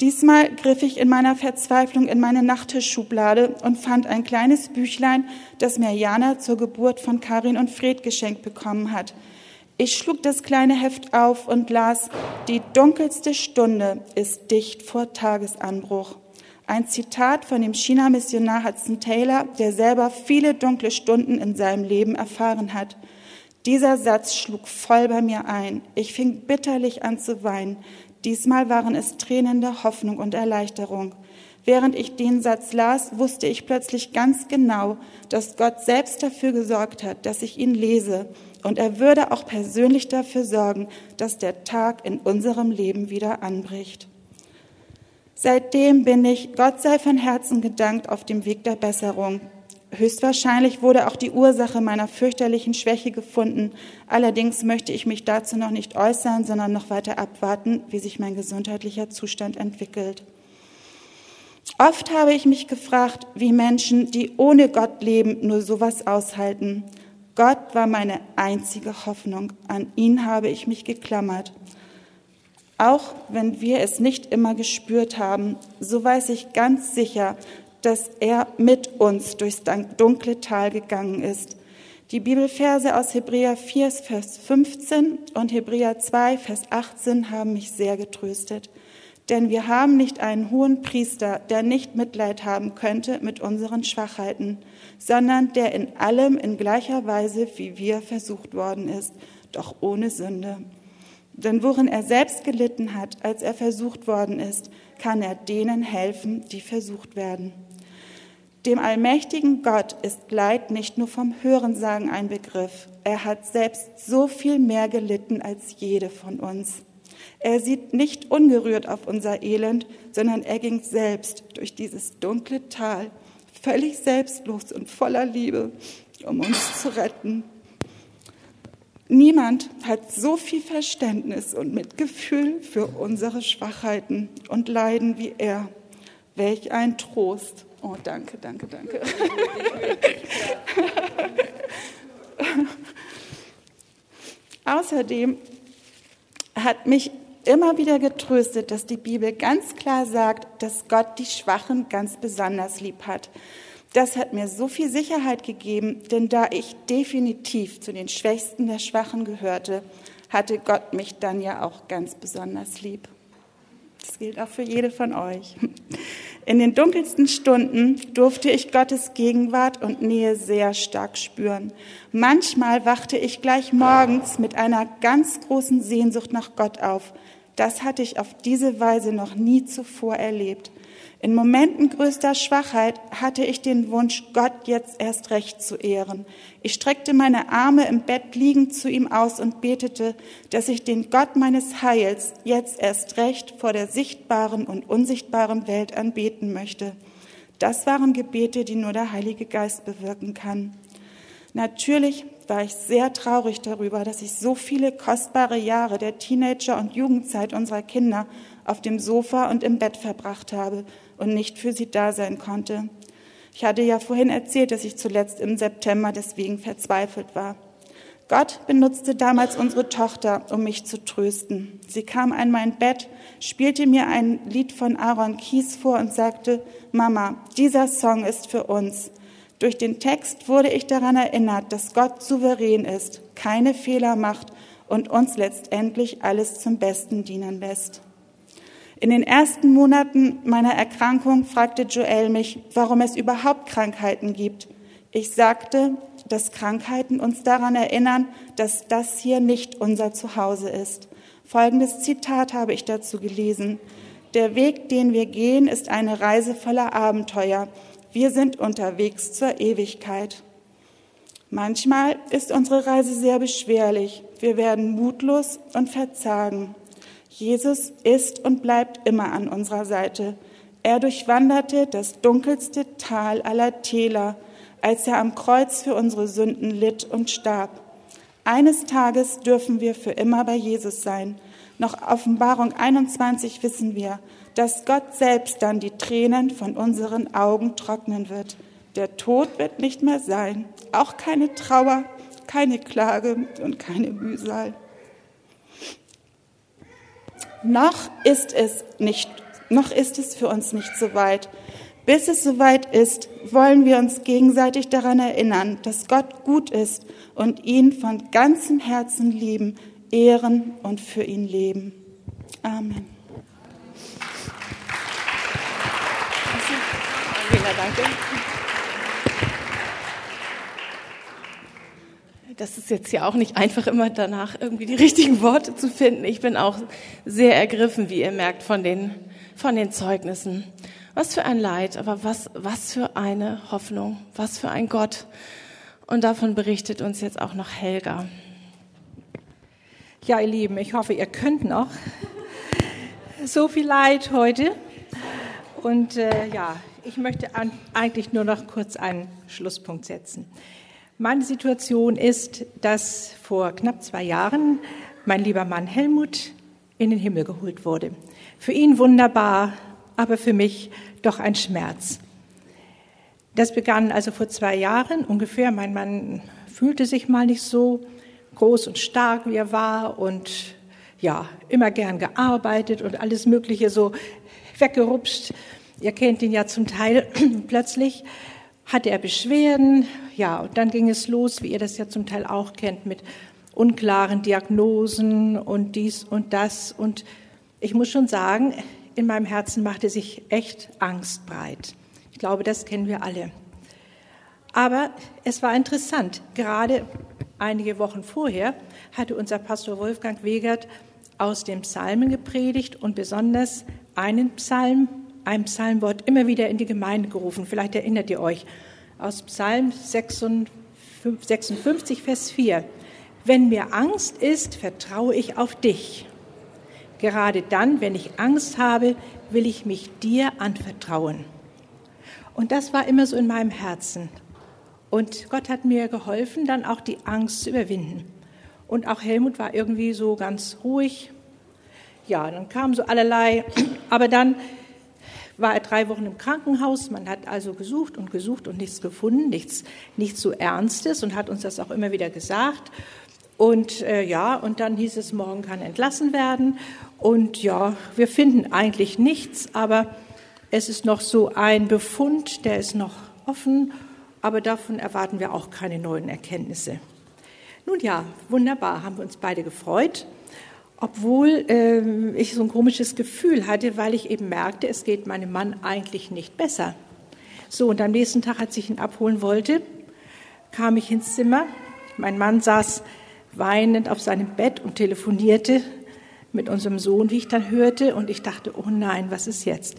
Diesmal griff ich in meiner Verzweiflung in meine Nachttischschublade und fand ein kleines Büchlein, das mir Jana zur Geburt von Karin und Fred geschenkt bekommen hat. Ich schlug das kleine Heft auf und las, die dunkelste Stunde ist dicht vor Tagesanbruch. Ein Zitat von dem China-Missionar Hudson Taylor, der selber viele dunkle Stunden in seinem Leben erfahren hat. Dieser Satz schlug voll bei mir ein. Ich fing bitterlich an zu weinen. Diesmal waren es Tränen der Hoffnung und Erleichterung. Während ich den Satz las, wusste ich plötzlich ganz genau, dass Gott selbst dafür gesorgt hat, dass ich ihn lese. Und er würde auch persönlich dafür sorgen, dass der Tag in unserem Leben wieder anbricht. Seitdem bin ich, Gott sei von Herzen gedankt, auf dem Weg der Besserung. Höchstwahrscheinlich wurde auch die Ursache meiner fürchterlichen Schwäche gefunden. Allerdings möchte ich mich dazu noch nicht äußern, sondern noch weiter abwarten, wie sich mein gesundheitlicher Zustand entwickelt. Oft habe ich mich gefragt, wie Menschen, die ohne Gott leben, nur sowas aushalten. Gott war meine einzige Hoffnung. An ihn habe ich mich geklammert. Auch wenn wir es nicht immer gespürt haben, so weiß ich ganz sicher, dass er mit uns durchs dunkle Tal gegangen ist. Die Bibelverse aus Hebräer 4, Vers 15 und Hebräer 2, Vers 18 haben mich sehr getröstet. Denn wir haben nicht einen hohen Priester, der nicht Mitleid haben könnte mit unseren Schwachheiten, sondern der in allem in gleicher Weise wie wir versucht worden ist, doch ohne Sünde. Denn worin er selbst gelitten hat, als er versucht worden ist, kann er denen helfen, die versucht werden. Dem allmächtigen Gott ist Leid nicht nur vom Hörensagen ein Begriff. Er hat selbst so viel mehr gelitten als jede von uns. Er sieht nicht ungerührt auf unser Elend, sondern er ging selbst durch dieses dunkle Tal, völlig selbstlos und voller Liebe, um uns zu retten. Niemand hat so viel Verständnis und Mitgefühl für unsere Schwachheiten und Leiden wie er. Welch ein Trost. Oh, danke, danke, danke. Außerdem hat mich immer wieder getröstet, dass die Bibel ganz klar sagt, dass Gott die Schwachen ganz besonders lieb hat. Das hat mir so viel Sicherheit gegeben, denn da ich definitiv zu den Schwächsten der Schwachen gehörte, hatte Gott mich dann ja auch ganz besonders lieb. Das gilt auch für jede von euch. In den dunkelsten Stunden durfte ich Gottes Gegenwart und Nähe sehr stark spüren. Manchmal wachte ich gleich morgens mit einer ganz großen Sehnsucht nach Gott auf. Das hatte ich auf diese Weise noch nie zuvor erlebt. In Momenten größter Schwachheit hatte ich den Wunsch, Gott jetzt erst recht zu ehren. Ich streckte meine Arme im Bett liegend zu ihm aus und betete, dass ich den Gott meines Heils jetzt erst recht vor der sichtbaren und unsichtbaren Welt anbeten möchte. Das waren Gebete, die nur der Heilige Geist bewirken kann. Natürlich war ich sehr traurig darüber, dass ich so viele kostbare Jahre der Teenager- und Jugendzeit unserer Kinder auf dem Sofa und im Bett verbracht habe und nicht für sie da sein konnte. Ich hatte ja vorhin erzählt, dass ich zuletzt im September deswegen verzweifelt war. Gott benutzte damals unsere Tochter, um mich zu trösten. Sie kam an mein Bett, spielte mir ein Lied von Aaron Kies vor und sagte, Mama, dieser Song ist für uns. Durch den Text wurde ich daran erinnert, dass Gott souverän ist, keine Fehler macht und uns letztendlich alles zum Besten dienen lässt. In den ersten Monaten meiner Erkrankung fragte Joel mich, warum es überhaupt Krankheiten gibt. Ich sagte, dass Krankheiten uns daran erinnern, dass das hier nicht unser Zuhause ist. Folgendes Zitat habe ich dazu gelesen. Der Weg, den wir gehen, ist eine Reise voller Abenteuer. Wir sind unterwegs zur Ewigkeit. Manchmal ist unsere Reise sehr beschwerlich. Wir werden mutlos und verzagen. Jesus ist und bleibt immer an unserer Seite. Er durchwanderte das dunkelste Tal aller Täler, als er am Kreuz für unsere Sünden litt und starb. Eines Tages dürfen wir für immer bei Jesus sein. Nach Offenbarung 21 wissen wir, dass Gott selbst dann die Tränen von unseren Augen trocknen wird. Der Tod wird nicht mehr sein, auch keine Trauer, keine Klage und keine Mühsal. Noch ist es nicht, noch ist es für uns nicht so weit. Bis es soweit ist, wollen wir uns gegenseitig daran erinnern, dass Gott gut ist und ihn von ganzem Herzen lieben, ehren und für ihn leben. Amen. Danke. Das ist jetzt ja auch nicht einfach immer danach irgendwie die richtigen Worte zu finden. Ich bin auch sehr ergriffen, wie ihr merkt, von den, von den Zeugnissen. Was für ein Leid, aber was, was für eine Hoffnung, was für ein Gott. Und davon berichtet uns jetzt auch noch Helga. Ja, ihr Lieben, ich hoffe, ihr könnt noch. So viel Leid heute. Und äh, ja, ich möchte an, eigentlich nur noch kurz einen Schlusspunkt setzen. Meine Situation ist, dass vor knapp zwei Jahren mein lieber Mann Helmut in den Himmel geholt wurde. Für ihn wunderbar, aber für mich doch ein Schmerz. Das begann also vor zwei Jahren ungefähr. Mein Mann fühlte sich mal nicht so groß und stark, wie er war und ja, immer gern gearbeitet und alles Mögliche so weggerupscht. Ihr kennt ihn ja zum Teil plötzlich hatte er Beschwerden, ja, und dann ging es los, wie ihr das ja zum Teil auch kennt, mit unklaren Diagnosen und dies und das. Und ich muss schon sagen, in meinem Herzen machte sich echt Angst breit. Ich glaube, das kennen wir alle. Aber es war interessant. Gerade einige Wochen vorher hatte unser Pastor Wolfgang Wegert aus dem Psalmen gepredigt und besonders einen Psalm ein Psalmwort immer wieder in die Gemeinde gerufen. Vielleicht erinnert ihr euch aus Psalm 56, Vers 4. Wenn mir Angst ist, vertraue ich auf dich. Gerade dann, wenn ich Angst habe, will ich mich dir anvertrauen. Und das war immer so in meinem Herzen. Und Gott hat mir geholfen, dann auch die Angst zu überwinden. Und auch Helmut war irgendwie so ganz ruhig. Ja, dann kam so allerlei. Aber dann war er drei Wochen im Krankenhaus. Man hat also gesucht und gesucht und nichts gefunden, nichts, nichts so Ernstes und hat uns das auch immer wieder gesagt. Und äh, ja, und dann hieß es, morgen kann entlassen werden. Und ja, wir finden eigentlich nichts, aber es ist noch so ein Befund, der ist noch offen, aber davon erwarten wir auch keine neuen Erkenntnisse. Nun ja, wunderbar, haben wir uns beide gefreut obwohl äh, ich so ein komisches Gefühl hatte, weil ich eben merkte, es geht meinem Mann eigentlich nicht besser. So, und am nächsten Tag, als ich ihn abholen wollte, kam ich ins Zimmer. Mein Mann saß weinend auf seinem Bett und telefonierte mit unserem Sohn, wie ich dann hörte, und ich dachte, oh nein, was ist jetzt?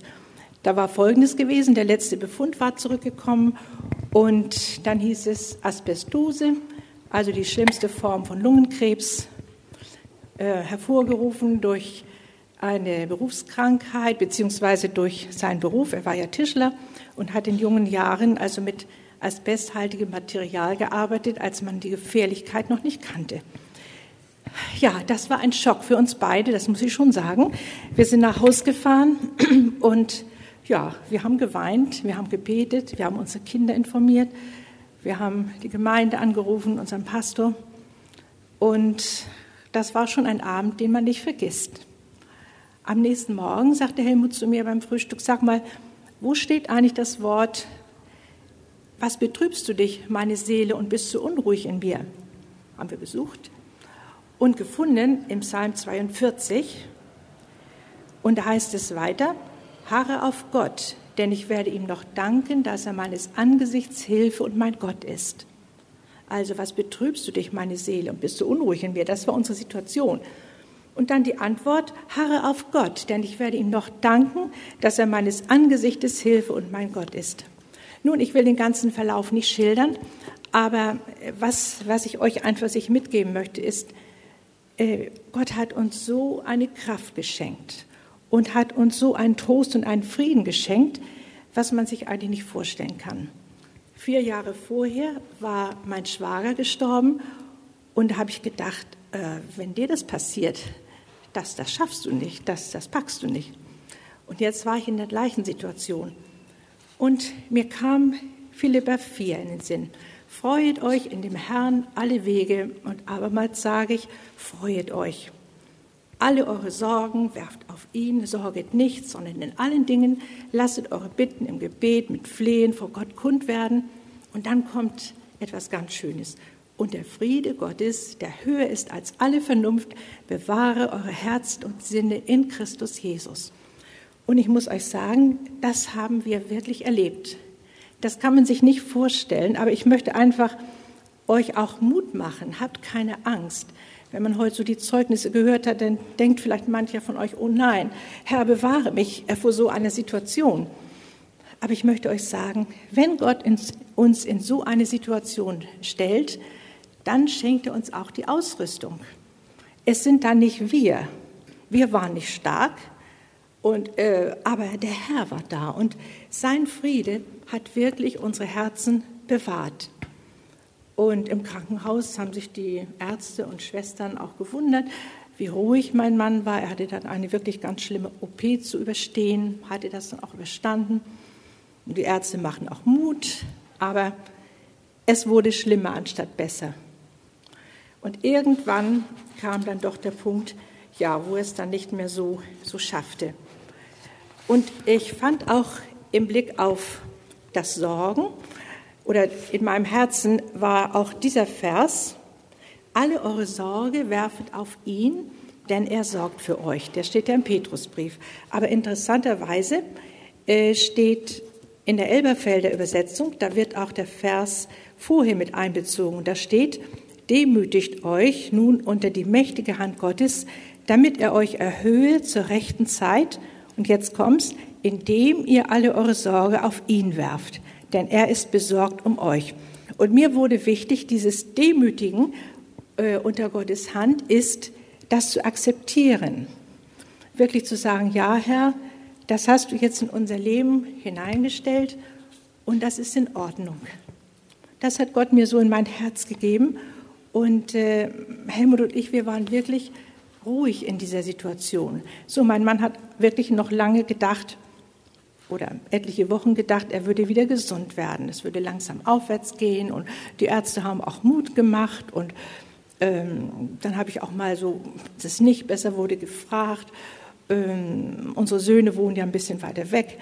Da war Folgendes gewesen, der letzte Befund war zurückgekommen und dann hieß es Asbestose, also die schlimmste Form von Lungenkrebs, hervorgerufen durch eine Berufskrankheit beziehungsweise durch seinen Beruf. Er war ja Tischler und hat in jungen Jahren also mit asbesthaltigem Material gearbeitet, als man die Gefährlichkeit noch nicht kannte. Ja, das war ein Schock für uns beide, das muss ich schon sagen. Wir sind nach Haus gefahren und ja, wir haben geweint, wir haben gebetet, wir haben unsere Kinder informiert, wir haben die Gemeinde angerufen, unseren Pastor und das war schon ein Abend, den man nicht vergisst. Am nächsten Morgen sagte Helmut zu mir beim Frühstück, sag mal, wo steht eigentlich das Wort, was betrübst du dich, meine Seele, und bist so unruhig in mir? Haben wir besucht und gefunden im Psalm 42. Und da heißt es weiter, harre auf Gott, denn ich werde ihm noch danken, dass er meines Angesichts Hilfe und mein Gott ist. Also was betrübst du dich, meine Seele, und bist du unruhig in mir? Das war unsere Situation. Und dann die Antwort, harre auf Gott, denn ich werde ihm noch danken, dass er meines Angesichtes Hilfe und mein Gott ist. Nun, ich will den ganzen Verlauf nicht schildern, aber was, was ich euch einfach sich mitgeben möchte, ist, äh, Gott hat uns so eine Kraft geschenkt und hat uns so einen Trost und einen Frieden geschenkt, was man sich eigentlich nicht vorstellen kann. Vier Jahre vorher war mein Schwager gestorben und da habe ich gedacht, äh, wenn dir das passiert, das, das schaffst du nicht, das, das packst du nicht. Und jetzt war ich in der gleichen Situation. Und mir kam Philippa 4 in den Sinn. Freuet euch in dem Herrn alle Wege und abermals sage ich, freuet euch. Alle eure Sorgen werft auf ihn, sorget nicht, sondern in allen Dingen lasset eure Bitten im Gebet mit Flehen vor Gott kund werden. Und dann kommt etwas ganz Schönes. Und der Friede Gottes, der höher ist als alle Vernunft, bewahre eure Herzen und Sinne in Christus Jesus. Und ich muss euch sagen, das haben wir wirklich erlebt. Das kann man sich nicht vorstellen, aber ich möchte einfach euch auch Mut machen. Habt keine Angst. Wenn man heute so die Zeugnisse gehört hat, dann denkt vielleicht mancher von euch, oh nein, Herr, bewahre mich vor so einer Situation. Aber ich möchte euch sagen, wenn Gott uns in so eine Situation stellt, dann schenkt er uns auch die Ausrüstung. Es sind dann nicht wir. Wir waren nicht stark, und, äh, aber der Herr war da und sein Friede hat wirklich unsere Herzen bewahrt. Und im Krankenhaus haben sich die Ärzte und Schwestern auch gewundert, wie ruhig mein Mann war. Er hatte dann eine wirklich ganz schlimme OP zu überstehen, hatte das dann auch überstanden. Und die Ärzte machen auch Mut, aber es wurde schlimmer anstatt besser. Und irgendwann kam dann doch der Punkt, ja, wo es dann nicht mehr so, so schaffte. Und ich fand auch im Blick auf das Sorgen oder in meinem Herzen war auch dieser Vers, alle eure Sorge werfet auf ihn, denn er sorgt für euch. Der steht ja im Petrusbrief. Aber interessanterweise äh, steht in der Elberfelder Übersetzung, da wird auch der Vers vorher mit einbezogen. Da steht, demütigt euch nun unter die mächtige Hand Gottes, damit er euch erhöhe zur rechten Zeit. Und jetzt kommt's, indem ihr alle eure Sorge auf ihn werft denn er ist besorgt um euch. Und mir wurde wichtig, dieses Demütigen äh, unter Gottes Hand ist, das zu akzeptieren. Wirklich zu sagen, ja Herr, das hast du jetzt in unser Leben hineingestellt und das ist in Ordnung. Das hat Gott mir so in mein Herz gegeben. Und äh, Helmut und ich, wir waren wirklich ruhig in dieser Situation. So, mein Mann hat wirklich noch lange gedacht, oder etliche Wochen gedacht, er würde wieder gesund werden. Es würde langsam aufwärts gehen und die Ärzte haben auch Mut gemacht und ähm, dann habe ich auch mal so, dass es nicht besser wurde, gefragt. Ähm, unsere Söhne wohnen ja ein bisschen weiter weg.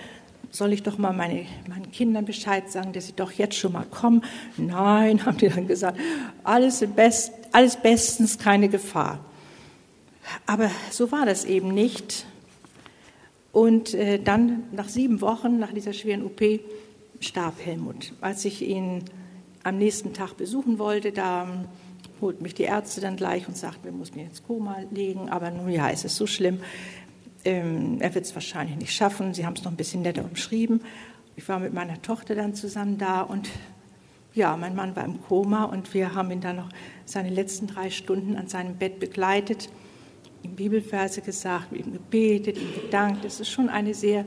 Soll ich doch mal meine, meinen Kindern Bescheid sagen, dass sie doch jetzt schon mal kommen? Nein, haben die dann gesagt, alles, Best, alles bestens, keine Gefahr. Aber so war das eben nicht. Und äh, dann nach sieben Wochen, nach dieser schweren OP, starb Helmut. Als ich ihn am nächsten Tag besuchen wollte, da holt mich die Ärzte dann gleich und sagt, wir müssen ihn ins Koma legen. Aber nun ja, es ist so schlimm. Ähm, er wird es wahrscheinlich nicht schaffen. Sie haben es noch ein bisschen netter umschrieben. Ich war mit meiner Tochter dann zusammen da und ja, mein Mann war im Koma und wir haben ihn dann noch seine letzten drei Stunden an seinem Bett begleitet ihm Bibelverse gesagt, ihm gebetet, ihm gedankt. Es ist schon eine sehr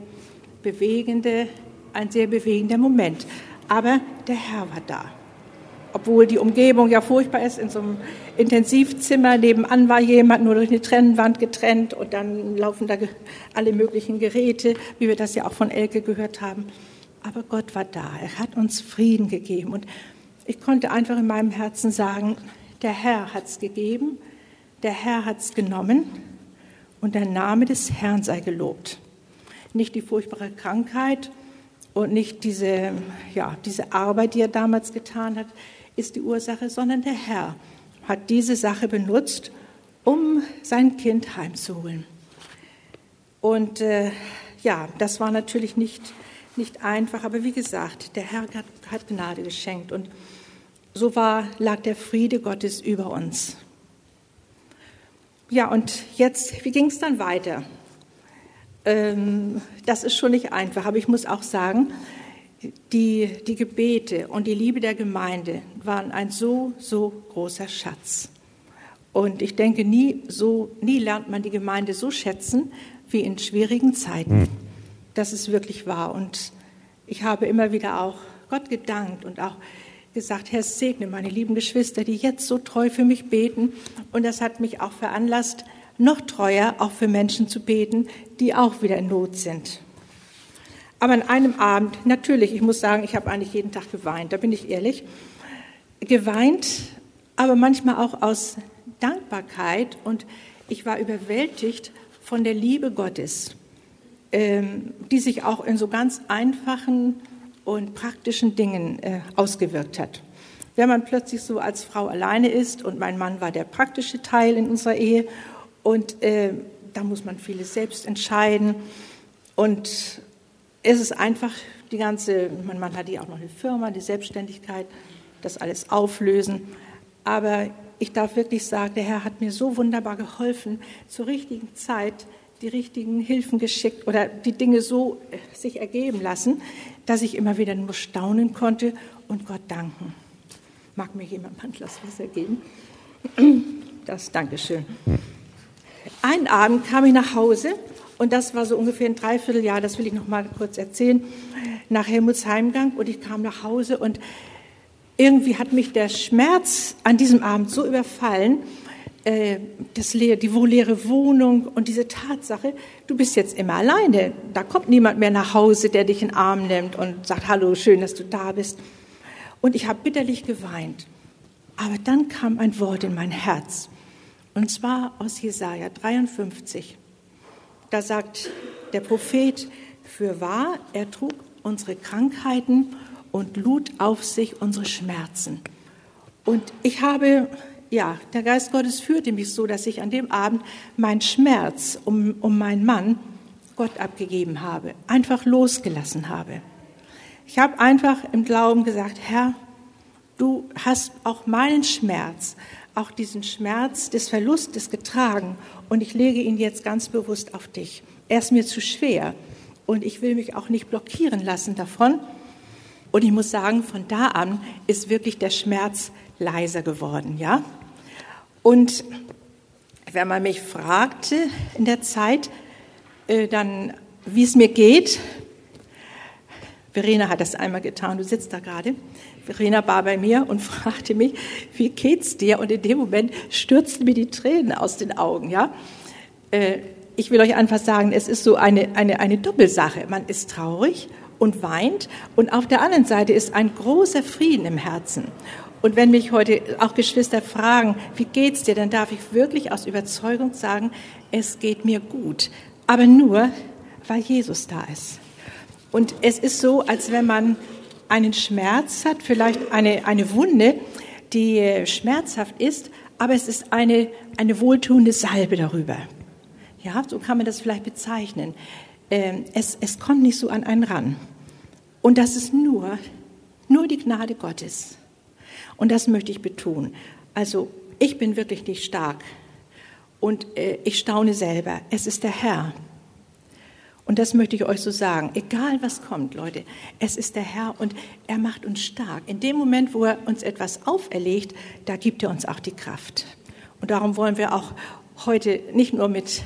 bewegende, ein sehr bewegender Moment. Aber der Herr war da. Obwohl die Umgebung ja furchtbar ist, in so einem Intensivzimmer nebenan war jemand nur durch eine Trennwand getrennt und dann laufen da alle möglichen Geräte, wie wir das ja auch von Elke gehört haben. Aber Gott war da. Er hat uns Frieden gegeben. Und ich konnte einfach in meinem Herzen sagen, der Herr hat es gegeben der Herr hat es genommen und der Name des Herrn sei gelobt. Nicht die furchtbare Krankheit und nicht diese, ja, diese Arbeit, die er damals getan hat, ist die Ursache, sondern der Herr hat diese Sache benutzt, um sein Kind heimzuholen. Und äh, ja, das war natürlich nicht, nicht einfach, aber wie gesagt, der Herr hat, hat Gnade geschenkt und so war, lag der Friede Gottes über uns. Ja, und jetzt, wie ging es dann weiter? Ähm, das ist schon nicht einfach, aber ich muss auch sagen, die, die Gebete und die Liebe der Gemeinde waren ein so, so großer Schatz. Und ich denke, nie, so, nie lernt man die Gemeinde so schätzen wie in schwierigen Zeiten. Das ist wirklich wahr. Und ich habe immer wieder auch Gott gedankt und auch gesagt, Herr, segne meine lieben Geschwister, die jetzt so treu für mich beten. Und das hat mich auch veranlasst, noch treuer auch für Menschen zu beten, die auch wieder in Not sind. Aber an einem Abend, natürlich, ich muss sagen, ich habe eigentlich jeden Tag geweint, da bin ich ehrlich, geweint, aber manchmal auch aus Dankbarkeit. Und ich war überwältigt von der Liebe Gottes, ähm, die sich auch in so ganz einfachen und praktischen Dingen äh, ausgewirkt hat. Wenn man plötzlich so als Frau alleine ist und mein Mann war der praktische Teil in unserer Ehe und äh, da muss man vieles selbst entscheiden. Und es ist einfach die ganze, mein Mann hatte ja auch noch eine Firma, die Selbstständigkeit das alles auflösen. Aber ich darf wirklich sagen, der Herr hat mir so wunderbar geholfen, zur richtigen Zeit die richtigen Hilfen geschickt oder die Dinge so äh, sich ergeben lassen, dass ich immer wieder nur staunen konnte und Gott danken. Mag mir jemand ein Glas Wasser geben? Das, Dankeschön. Einen Abend kam ich nach Hause und das war so ungefähr ein Dreivierteljahr, das will ich noch mal kurz erzählen, nach Helmuts Heimgang und ich kam nach Hause und irgendwie hat mich der Schmerz an diesem Abend so überfallen, äh, das leere, die leere Wohnung und diese Tatsache, du bist jetzt immer alleine. Da kommt niemand mehr nach Hause, der dich in den Arm nimmt und sagt, hallo, schön, dass du da bist. Und ich habe bitterlich geweint. Aber dann kam ein Wort in mein Herz. Und zwar aus Jesaja 53. Da sagt der Prophet, für wahr, er trug unsere Krankheiten und lud auf sich unsere Schmerzen. Und ich habe, ja, der Geist Gottes führte mich so, dass ich an dem Abend meinen Schmerz um, um meinen Mann Gott abgegeben habe, einfach losgelassen habe. Ich habe einfach im Glauben gesagt, Herr, du hast auch meinen Schmerz, auch diesen Schmerz des Verlustes getragen und ich lege ihn jetzt ganz bewusst auf dich. Er ist mir zu schwer und ich will mich auch nicht blockieren lassen davon. Und ich muss sagen, von da an ist wirklich der Schmerz leiser geworden, ja. Und wenn man mich fragte in der Zeit, äh, dann, wie es mir geht, Verena hat das einmal getan, du sitzt da gerade. Verena war bei mir und fragte mich, wie geht's dir? Und in dem Moment stürzten mir die Tränen aus den Augen, ja. Äh, ich will euch einfach sagen, es ist so eine, eine, eine Doppelsache. Man ist traurig und weint und auf der anderen Seite ist ein großer Frieden im Herzen. Und wenn mich heute auch Geschwister fragen, wie geht's dir, dann darf ich wirklich aus Überzeugung sagen, es geht mir gut. Aber nur, weil Jesus da ist. Und es ist so, als wenn man einen Schmerz hat, vielleicht eine, eine Wunde, die schmerzhaft ist, aber es ist eine, eine wohltuende Salbe darüber. Ja, so kann man das vielleicht bezeichnen. Ähm, es, es kommt nicht so an einen ran. Und das ist nur, nur die Gnade Gottes. Und das möchte ich betonen. Also ich bin wirklich nicht stark und äh, ich staune selber. Es ist der Herr. Und das möchte ich euch so sagen. Egal was kommt, Leute, es ist der Herr und er macht uns stark. In dem Moment, wo er uns etwas auferlegt, da gibt er uns auch die Kraft. Und darum wollen wir auch heute nicht nur mit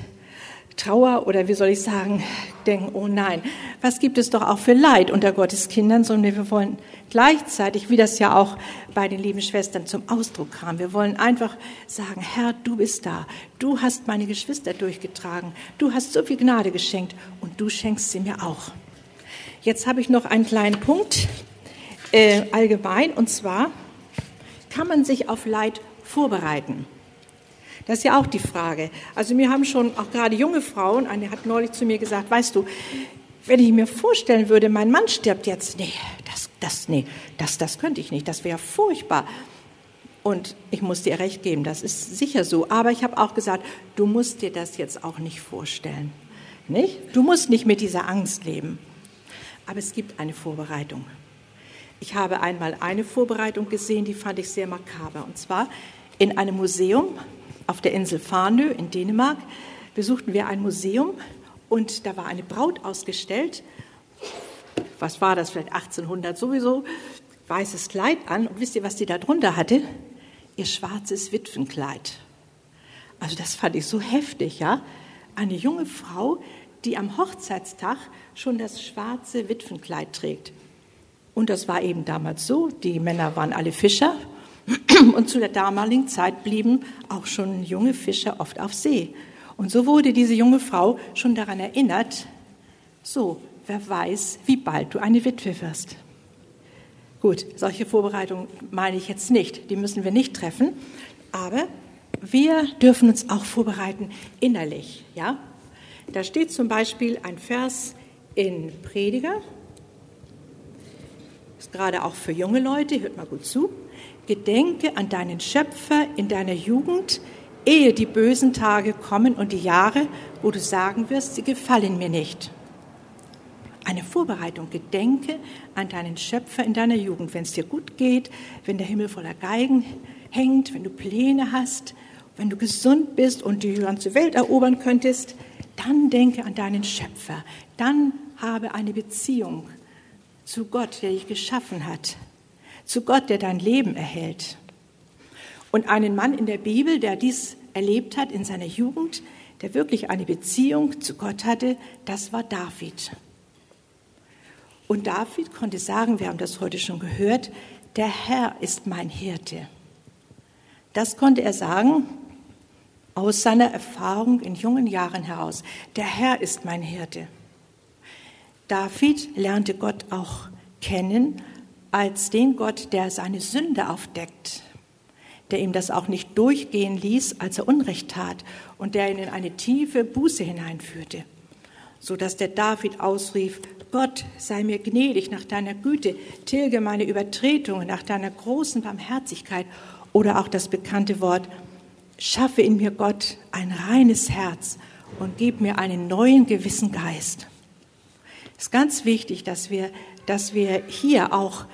Trauer oder wie soll ich sagen, denken, oh nein, was gibt es doch auch für Leid unter Gottes Kindern, sondern wir wollen gleichzeitig, wie das ja auch bei den lieben Schwestern zum Ausdruck kam, wir wollen einfach sagen, Herr, du bist da, du hast meine Geschwister durchgetragen, du hast so viel Gnade geschenkt und du schenkst sie mir auch. Jetzt habe ich noch einen kleinen Punkt äh, allgemein und zwar kann man sich auf Leid vorbereiten. Das ist ja auch die Frage. Also mir haben schon auch gerade junge Frauen, eine hat neulich zu mir gesagt, weißt du, wenn ich mir vorstellen würde, mein Mann stirbt jetzt, nee, das, das, nee, das, das könnte ich nicht, das wäre furchtbar. Und ich muss dir recht geben, das ist sicher so. Aber ich habe auch gesagt, du musst dir das jetzt auch nicht vorstellen. Nicht? Du musst nicht mit dieser Angst leben. Aber es gibt eine Vorbereitung. Ich habe einmal eine Vorbereitung gesehen, die fand ich sehr makaber. Und zwar in einem Museum auf der Insel Farnö in Dänemark besuchten wir ein Museum und da war eine Braut ausgestellt. Was war das? Vielleicht 1800 sowieso. Weißes Kleid an. Und wisst ihr, was sie da drunter hatte? Ihr schwarzes Witwenkleid. Also das fand ich so heftig, ja. Eine junge Frau, die am Hochzeitstag schon das schwarze Witwenkleid trägt. Und das war eben damals so. Die Männer waren alle Fischer Und zu der damaligen Zeit blieben auch schon junge Fischer oft auf See. Und so wurde diese junge Frau schon daran erinnert, so, wer weiß, wie bald du eine Witwe wirst. Gut, solche Vorbereitungen meine ich jetzt nicht, die müssen wir nicht treffen, aber wir dürfen uns auch vorbereiten innerlich, ja? Da steht zum Beispiel ein Vers in Prediger, ist gerade auch für junge Leute, hört mal gut zu. Gedenke an deinen Schöpfer in deiner Jugend, ehe die bösen Tage kommen und die Jahre, wo du sagen wirst, sie gefallen mir nicht. eine Vorbereitung. Gedenke an deinen Schöpfer in deiner Jugend, wenn es dir gut geht, wenn der Himmel voller Geigen hängt, wenn du Pläne hast, wenn du gesund bist und die ganze Welt erobern könntest, dann denke an deinen Schöpfer. Dann habe eine Beziehung zu Gott, der dich geschaffen hat, zu Gott, der dein Leben erhält. Und einen Mann in der Bibel, der dies erlebt hat in seiner Jugend, der wirklich eine Beziehung zu Gott hatte, das war David. Und David konnte sagen, wir haben das heute schon gehört, der Herr ist mein Hirte. Das konnte er sagen aus seiner Erfahrung in jungen Jahren heraus. Der Herr ist mein Hirte. David lernte Gott auch kennen als den Gott, der seine Sünde aufdeckt, der ihm das auch nicht durchgehen ließ, als er Unrecht tat und der ihn in eine tiefe Buße hineinführte, so dass der David ausrief, Gott, sei mir gnädig nach deiner Güte, tilge meine Übertretungen nach deiner großen Barmherzigkeit oder auch das bekannte Wort, schaffe in mir Gott ein reines Herz und gib mir einen neuen gewissen Geist. Es ist ganz wichtig, dass wir, dass wir hier auch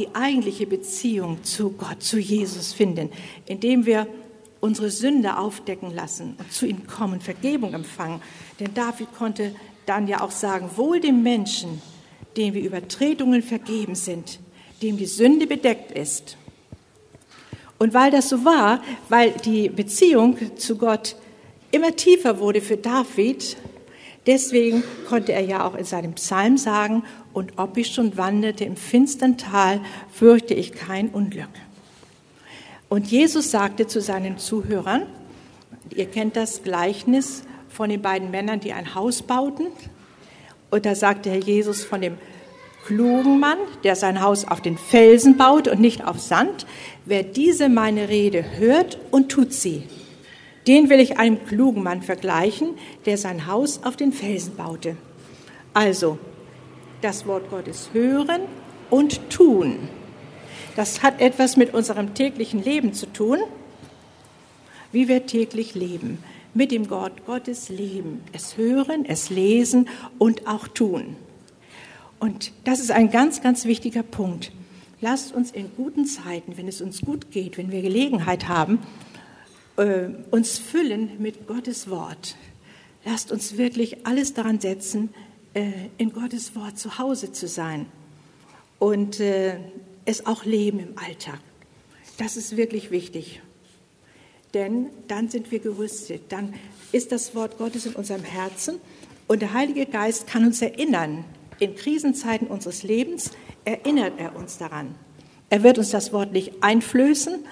die eigentliche Beziehung zu Gott, zu Jesus finden, indem wir unsere Sünde aufdecken lassen und zu ihm kommen, Vergebung empfangen. Denn David konnte dann ja auch sagen, wohl dem Menschen, dem wir Übertretungen vergeben sind, dem die Sünde bedeckt ist. Und weil das so war, weil die Beziehung zu Gott immer tiefer wurde für David, deswegen konnte er ja auch in seinem Psalm sagen, und ob ich schon wanderte im finstern Tal, fürchte ich kein Unglück. Und Jesus sagte zu seinen Zuhörern, ihr kennt das Gleichnis von den beiden Männern, die ein Haus bauten. Und da sagte Herr Jesus von dem klugen Mann, der sein Haus auf den Felsen baut und nicht auf Sand. Wer diese meine Rede hört und tut sie, den will ich einem klugen Mann vergleichen, der sein Haus auf den Felsen baute. Also, das Wort Gottes hören und tun. Das hat etwas mit unserem täglichen Leben zu tun, wie wir täglich leben, mit dem Gott Gottes leben, es hören, es lesen und auch tun. Und das ist ein ganz, ganz wichtiger Punkt. Lasst uns in guten Zeiten, wenn es uns gut geht, wenn wir Gelegenheit haben, äh, uns füllen mit Gottes Wort. Lasst uns wirklich alles daran setzen, äh, in Gottes Wort zu Hause zu sein und äh, es auch leben im Alltag. Das ist wirklich wichtig. Denn dann sind wir gerüstet, dann ist das Wort Gottes in unserem Herzen und der Heilige Geist kann uns erinnern. In Krisenzeiten unseres Lebens erinnert er uns daran. Er wird uns das Wort nicht einflößen,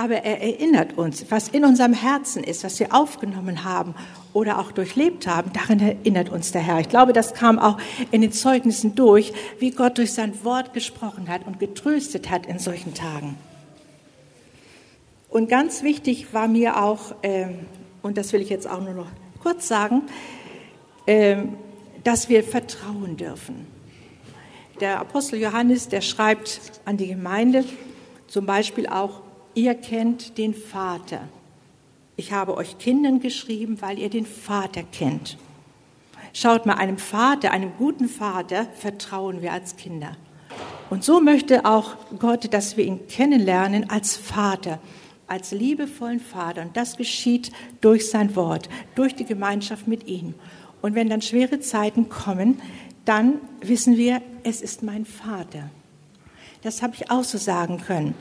aber er erinnert uns, was in unserem Herzen ist, was wir aufgenommen haben oder auch durchlebt haben, darin erinnert uns der Herr. Ich glaube, das kam auch in den Zeugnissen durch, wie Gott durch sein Wort gesprochen hat und getröstet hat in solchen Tagen. Und ganz wichtig war mir auch, ähm, und das will ich jetzt auch nur noch kurz sagen, ähm, dass wir vertrauen dürfen. Der Apostel Johannes, der schreibt an die Gemeinde zum Beispiel auch, ihr kennt den Vater. Ich habe euch Kindern geschrieben, weil ihr den Vater kennt. Schaut mal, einem Vater, einem guten Vater vertrauen wir als Kinder. Und so möchte auch Gott, dass wir ihn kennenlernen als Vater, als liebevollen Vater. Und das geschieht durch sein Wort, durch die Gemeinschaft mit ihm. Und wenn dann schwere Zeiten kommen, dann wissen wir, es ist mein Vater. Das habe ich auch so sagen können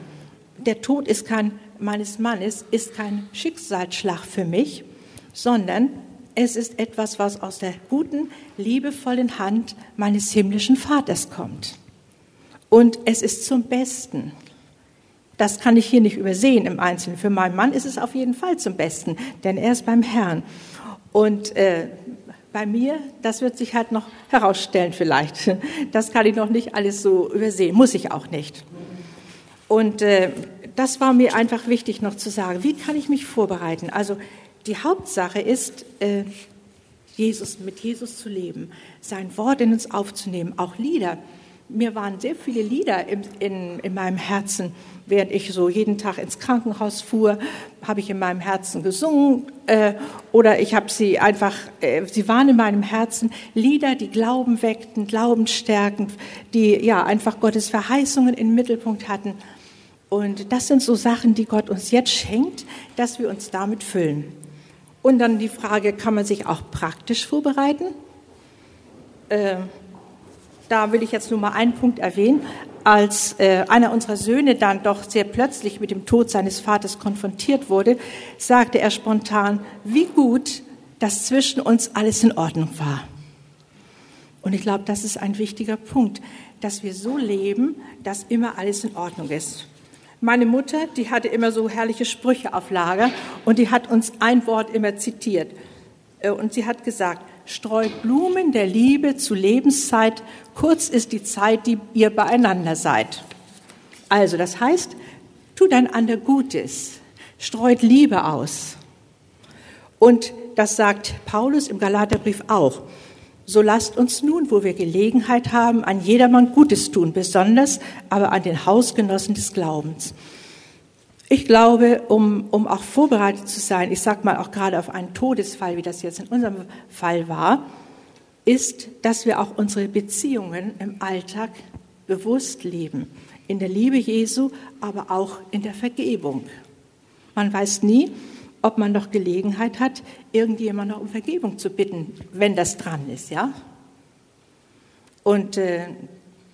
der Tod ist kein, meines Mannes ist kein Schicksalsschlag für mich, sondern es ist etwas, was aus der guten, liebevollen Hand meines himmlischen Vaters kommt. Und es ist zum Besten. Das kann ich hier nicht übersehen im Einzelnen. Für meinen Mann ist es auf jeden Fall zum Besten, denn er ist beim Herrn. Und äh, bei mir, das wird sich halt noch herausstellen vielleicht. Das kann ich noch nicht alles so übersehen, muss ich auch nicht. Und äh, das war mir einfach wichtig noch zu sagen. Wie kann ich mich vorbereiten? Also die Hauptsache ist, äh, Jesus, mit Jesus zu leben, sein Wort in uns aufzunehmen, auch Lieder. mir waren sehr viele Lieder in, in, in meinem Herzen. Während ich so jeden Tag ins Krankenhaus fuhr, habe ich in meinem Herzen gesungen äh, oder ich habe sie einfach, äh, sie waren in meinem Herzen Lieder, die Glauben weckten, Glauben stärken, die ja einfach Gottes Verheißungen im Mittelpunkt hatten. Und das sind so Sachen, die Gott uns jetzt schenkt, dass wir uns damit füllen. Und dann die Frage, kann man sich auch praktisch vorbereiten? Äh, da will ich jetzt nur mal einen Punkt erwähnen. Als äh, einer unserer Söhne dann doch sehr plötzlich mit dem Tod seines Vaters konfrontiert wurde, sagte er spontan, wie gut, dass zwischen uns alles in Ordnung war. Und ich glaube, das ist ein wichtiger Punkt, dass wir so leben, dass immer alles in Ordnung ist. Meine Mutter, die hatte immer so herrliche Sprüche auf Lager und die hat uns ein Wort immer zitiert. Äh, und sie hat gesagt, streut Blumen der Liebe zu Lebenszeit, kurz ist die Zeit, die ihr beieinander seid. Also, das heißt, tut einander Gutes, streut Liebe aus. Und das sagt Paulus im Galaterbrief auch. So lasst uns nun, wo wir Gelegenheit haben, an jedermann Gutes tun, besonders aber an den Hausgenossen des Glaubens. Ich glaube, um, um auch vorbereitet zu sein, ich sage mal auch gerade auf einen Todesfall, wie das jetzt in unserem Fall war, ist, dass wir auch unsere Beziehungen im Alltag bewusst leben. In der Liebe Jesu, aber auch in der Vergebung. Man weiß nie, ob man noch Gelegenheit hat, irgendjemand noch um Vergebung zu bitten, wenn das dran ist, ja? Und äh,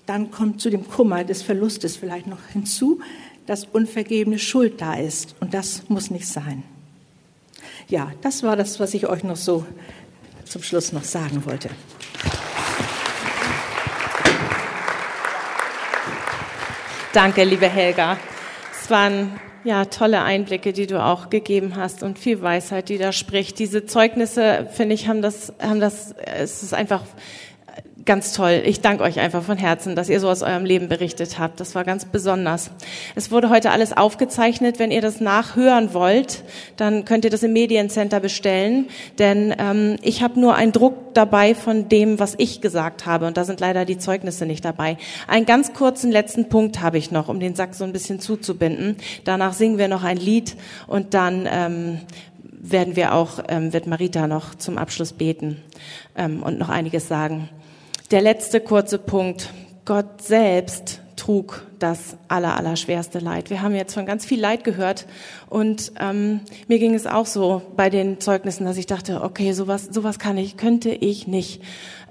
dann kommt zu dem Kummer des Verlustes vielleicht noch hinzu, dass unvergebene Schuld da ist. Und das muss nicht sein. Ja, das war das, was ich euch noch so zum Schluss noch sagen wollte. Danke, liebe Helga. Es waren ja tolle Einblicke, die du auch gegeben hast und viel Weisheit, die da spricht. Diese Zeugnisse, finde ich, haben das, haben das, es ist einfach ganz toll. Ich danke euch einfach von Herzen, dass ihr so aus eurem Leben berichtet habt. Das war ganz besonders. Es wurde heute alles aufgezeichnet. Wenn ihr das nachhören wollt, dann könnt ihr das im Mediencenter bestellen. Denn ähm, ich habe nur einen Druck dabei von dem, was ich gesagt habe. Und da sind leider die Zeugnisse nicht dabei. Einen ganz kurzen letzten Punkt habe ich noch, um den Sack so ein bisschen zuzubinden. Danach singen wir noch ein Lied und dann ähm, werden wir auch, ähm, wird Marita noch zum Abschluss beten ähm, und noch einiges sagen. Der letzte kurze Punkt. Gott selbst trug das aller, aller schwerste Leid. Wir haben jetzt von ganz viel Leid gehört und ähm, mir ging es auch so bei den Zeugnissen, dass ich dachte, okay, sowas, sowas kann ich, könnte ich nicht.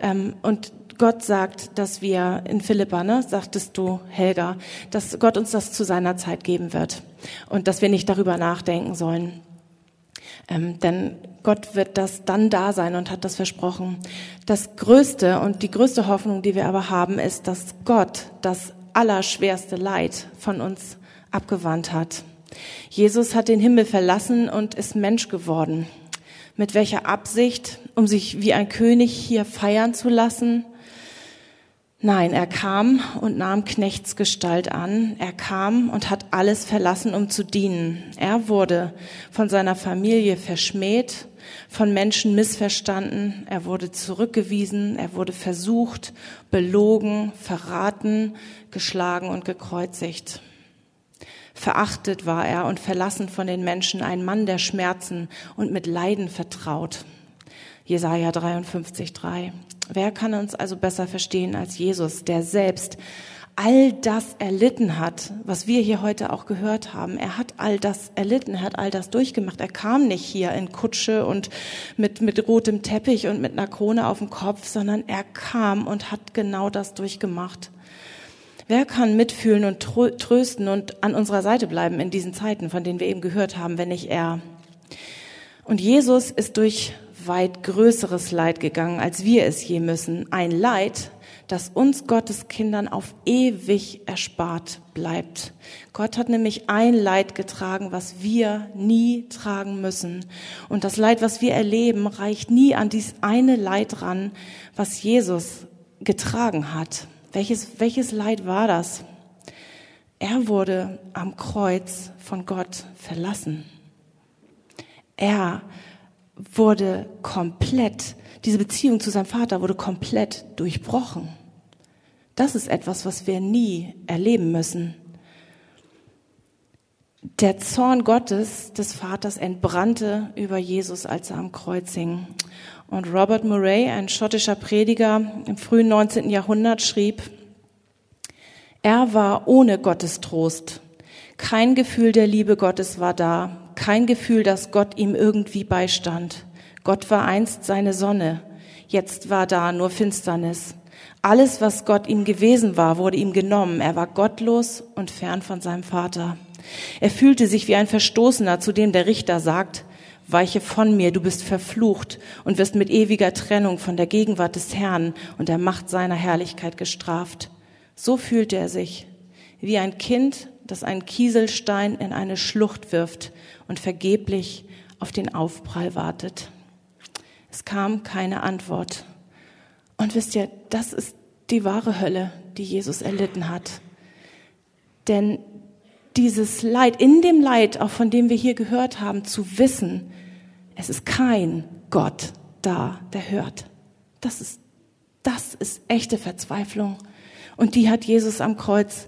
Ähm, und Gott sagt, dass wir in Philippa, ne, sagtest du, Helga, dass Gott uns das zu seiner Zeit geben wird und dass wir nicht darüber nachdenken sollen. Ähm, denn Gott wird das dann da sein und hat das versprochen. Das Größte und die größte Hoffnung, die wir aber haben, ist, dass Gott das allerschwerste Leid von uns abgewandt hat. Jesus hat den Himmel verlassen und ist Mensch geworden. Mit welcher Absicht? Um sich wie ein König hier feiern zu lassen? Nein, er kam und nahm Knechtsgestalt an. Er kam und hat alles verlassen, um zu dienen. Er wurde von seiner Familie verschmäht, von Menschen missverstanden. Er wurde zurückgewiesen. Er wurde versucht, belogen, verraten, geschlagen und gekreuzigt. Verachtet war er und verlassen von den Menschen, ein Mann der Schmerzen und mit Leiden vertraut. Jesaja 53, 3. Wer kann uns also besser verstehen als Jesus, der selbst all das erlitten hat, was wir hier heute auch gehört haben. Er hat all das erlitten, er hat all das durchgemacht. Er kam nicht hier in Kutsche und mit, mit rotem Teppich und mit einer Krone auf dem Kopf, sondern er kam und hat genau das durchgemacht. Wer kann mitfühlen und trösten und an unserer Seite bleiben in diesen Zeiten, von denen wir eben gehört haben, wenn nicht er? Und Jesus ist durch weit größeres Leid gegangen, als wir es je müssen. Ein Leid, das uns Gottes Kindern auf ewig erspart bleibt. Gott hat nämlich ein Leid getragen, was wir nie tragen müssen. Und das Leid, was wir erleben, reicht nie an dies eine Leid ran, was Jesus getragen hat. Welches, welches Leid war das? Er wurde am Kreuz von Gott verlassen. Er wurde komplett, diese Beziehung zu seinem Vater wurde komplett durchbrochen. Das ist etwas, was wir nie erleben müssen. Der Zorn Gottes, des Vaters, entbrannte über Jesus, als er am Kreuz hing. Und Robert Murray, ein schottischer Prediger im frühen 19. Jahrhundert, schrieb, er war ohne Gottes Trost. Kein Gefühl der Liebe Gottes war da, kein Gefühl, dass Gott ihm irgendwie beistand. Gott war einst seine Sonne, jetzt war da nur Finsternis. Alles, was Gott ihm gewesen war, wurde ihm genommen. Er war gottlos und fern von seinem Vater. Er fühlte sich wie ein Verstoßener, zu dem der Richter sagt, weiche von mir, du bist verflucht und wirst mit ewiger Trennung von der Gegenwart des Herrn und der Macht seiner Herrlichkeit gestraft. So fühlte er sich, wie ein Kind, das einen Kieselstein in eine Schlucht wirft und vergeblich auf den Aufprall wartet. Es kam keine Antwort. Und wisst ihr, das ist die wahre Hölle, die Jesus erlitten hat. Denn dieses Leid, in dem Leid, auch von dem wir hier gehört haben, zu wissen, es ist kein Gott da, der hört. Das ist, das ist echte Verzweiflung. Und die hat Jesus am Kreuz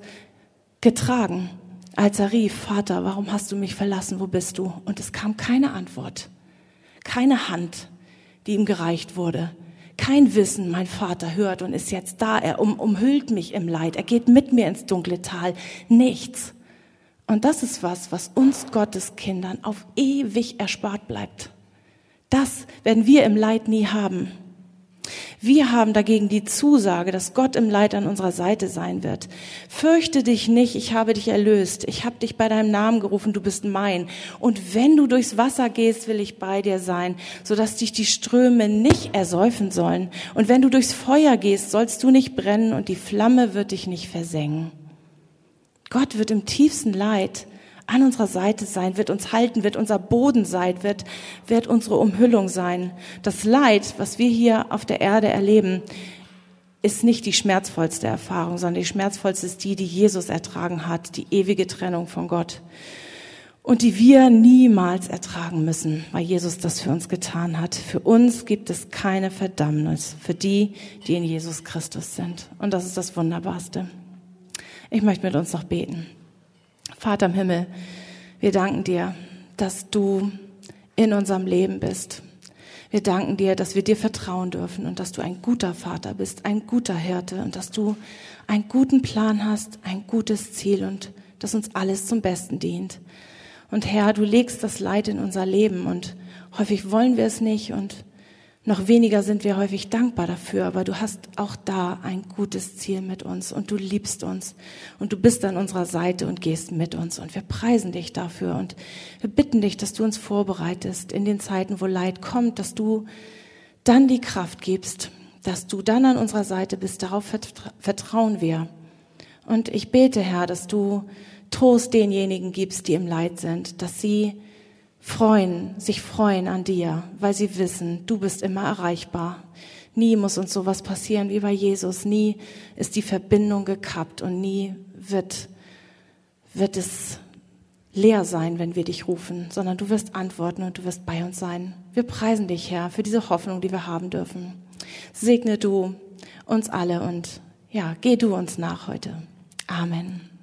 getragen, als er rief, Vater, warum hast du mich verlassen, wo bist du? Und es kam keine Antwort, keine Hand, die ihm gereicht wurde. Kein Wissen, mein Vater hört und ist jetzt da. Er um, umhüllt mich im Leid. Er geht mit mir ins dunkle Tal. Nichts. Und das ist was, was uns Gottes Kindern auf ewig erspart bleibt. Das werden wir im Leid nie haben. Wir haben dagegen die Zusage, dass Gott im Leid an unserer Seite sein wird. Fürchte dich nicht, ich habe dich erlöst. Ich habe dich bei deinem Namen gerufen, du bist mein. Und wenn du durchs Wasser gehst, will ich bei dir sein, sodass dich die Ströme nicht ersäufen sollen. Und wenn du durchs Feuer gehst, sollst du nicht brennen und die Flamme wird dich nicht versengen. Gott wird im tiefsten Leid an unserer Seite sein, wird uns halten, wird unser Boden sein, wird, wird unsere Umhüllung sein. Das Leid, was wir hier auf der Erde erleben, ist nicht die schmerzvollste Erfahrung, sondern die schmerzvollste ist die, die Jesus ertragen hat, die ewige Trennung von Gott. Und die wir niemals ertragen müssen, weil Jesus das für uns getan hat. Für uns gibt es keine Verdammnis, für die, die in Jesus Christus sind. Und das ist das Wunderbarste. Ich möchte mit uns noch beten. Vater im Himmel, wir danken dir, dass du in unserem Leben bist. Wir danken dir, dass wir dir vertrauen dürfen und dass du ein guter Vater bist, ein guter Hirte und dass du einen guten Plan hast, ein gutes Ziel und dass uns alles zum Besten dient. Und Herr, du legst das Leid in unser Leben und häufig wollen wir es nicht und noch weniger sind wir häufig dankbar dafür, aber du hast auch da ein gutes Ziel mit uns und du liebst uns und du bist an unserer Seite und gehst mit uns und wir preisen dich dafür und wir bitten dich, dass du uns vorbereitest in den Zeiten, wo Leid kommt, dass du dann die Kraft gibst, dass du dann an unserer Seite bist. Darauf vertrauen wir. Und ich bete, Herr, dass du Trost denjenigen gibst, die im Leid sind, dass sie freuen, sich freuen an dir, weil sie wissen, du bist immer erreichbar. Nie muss uns sowas passieren wie bei Jesus. Nie ist die Verbindung gekappt und nie wird, wird es leer sein, wenn wir dich rufen, sondern du wirst antworten und du wirst bei uns sein. Wir preisen dich, Herr, für diese Hoffnung, die wir haben dürfen. Segne du uns alle und ja, geh du uns nach heute. Amen.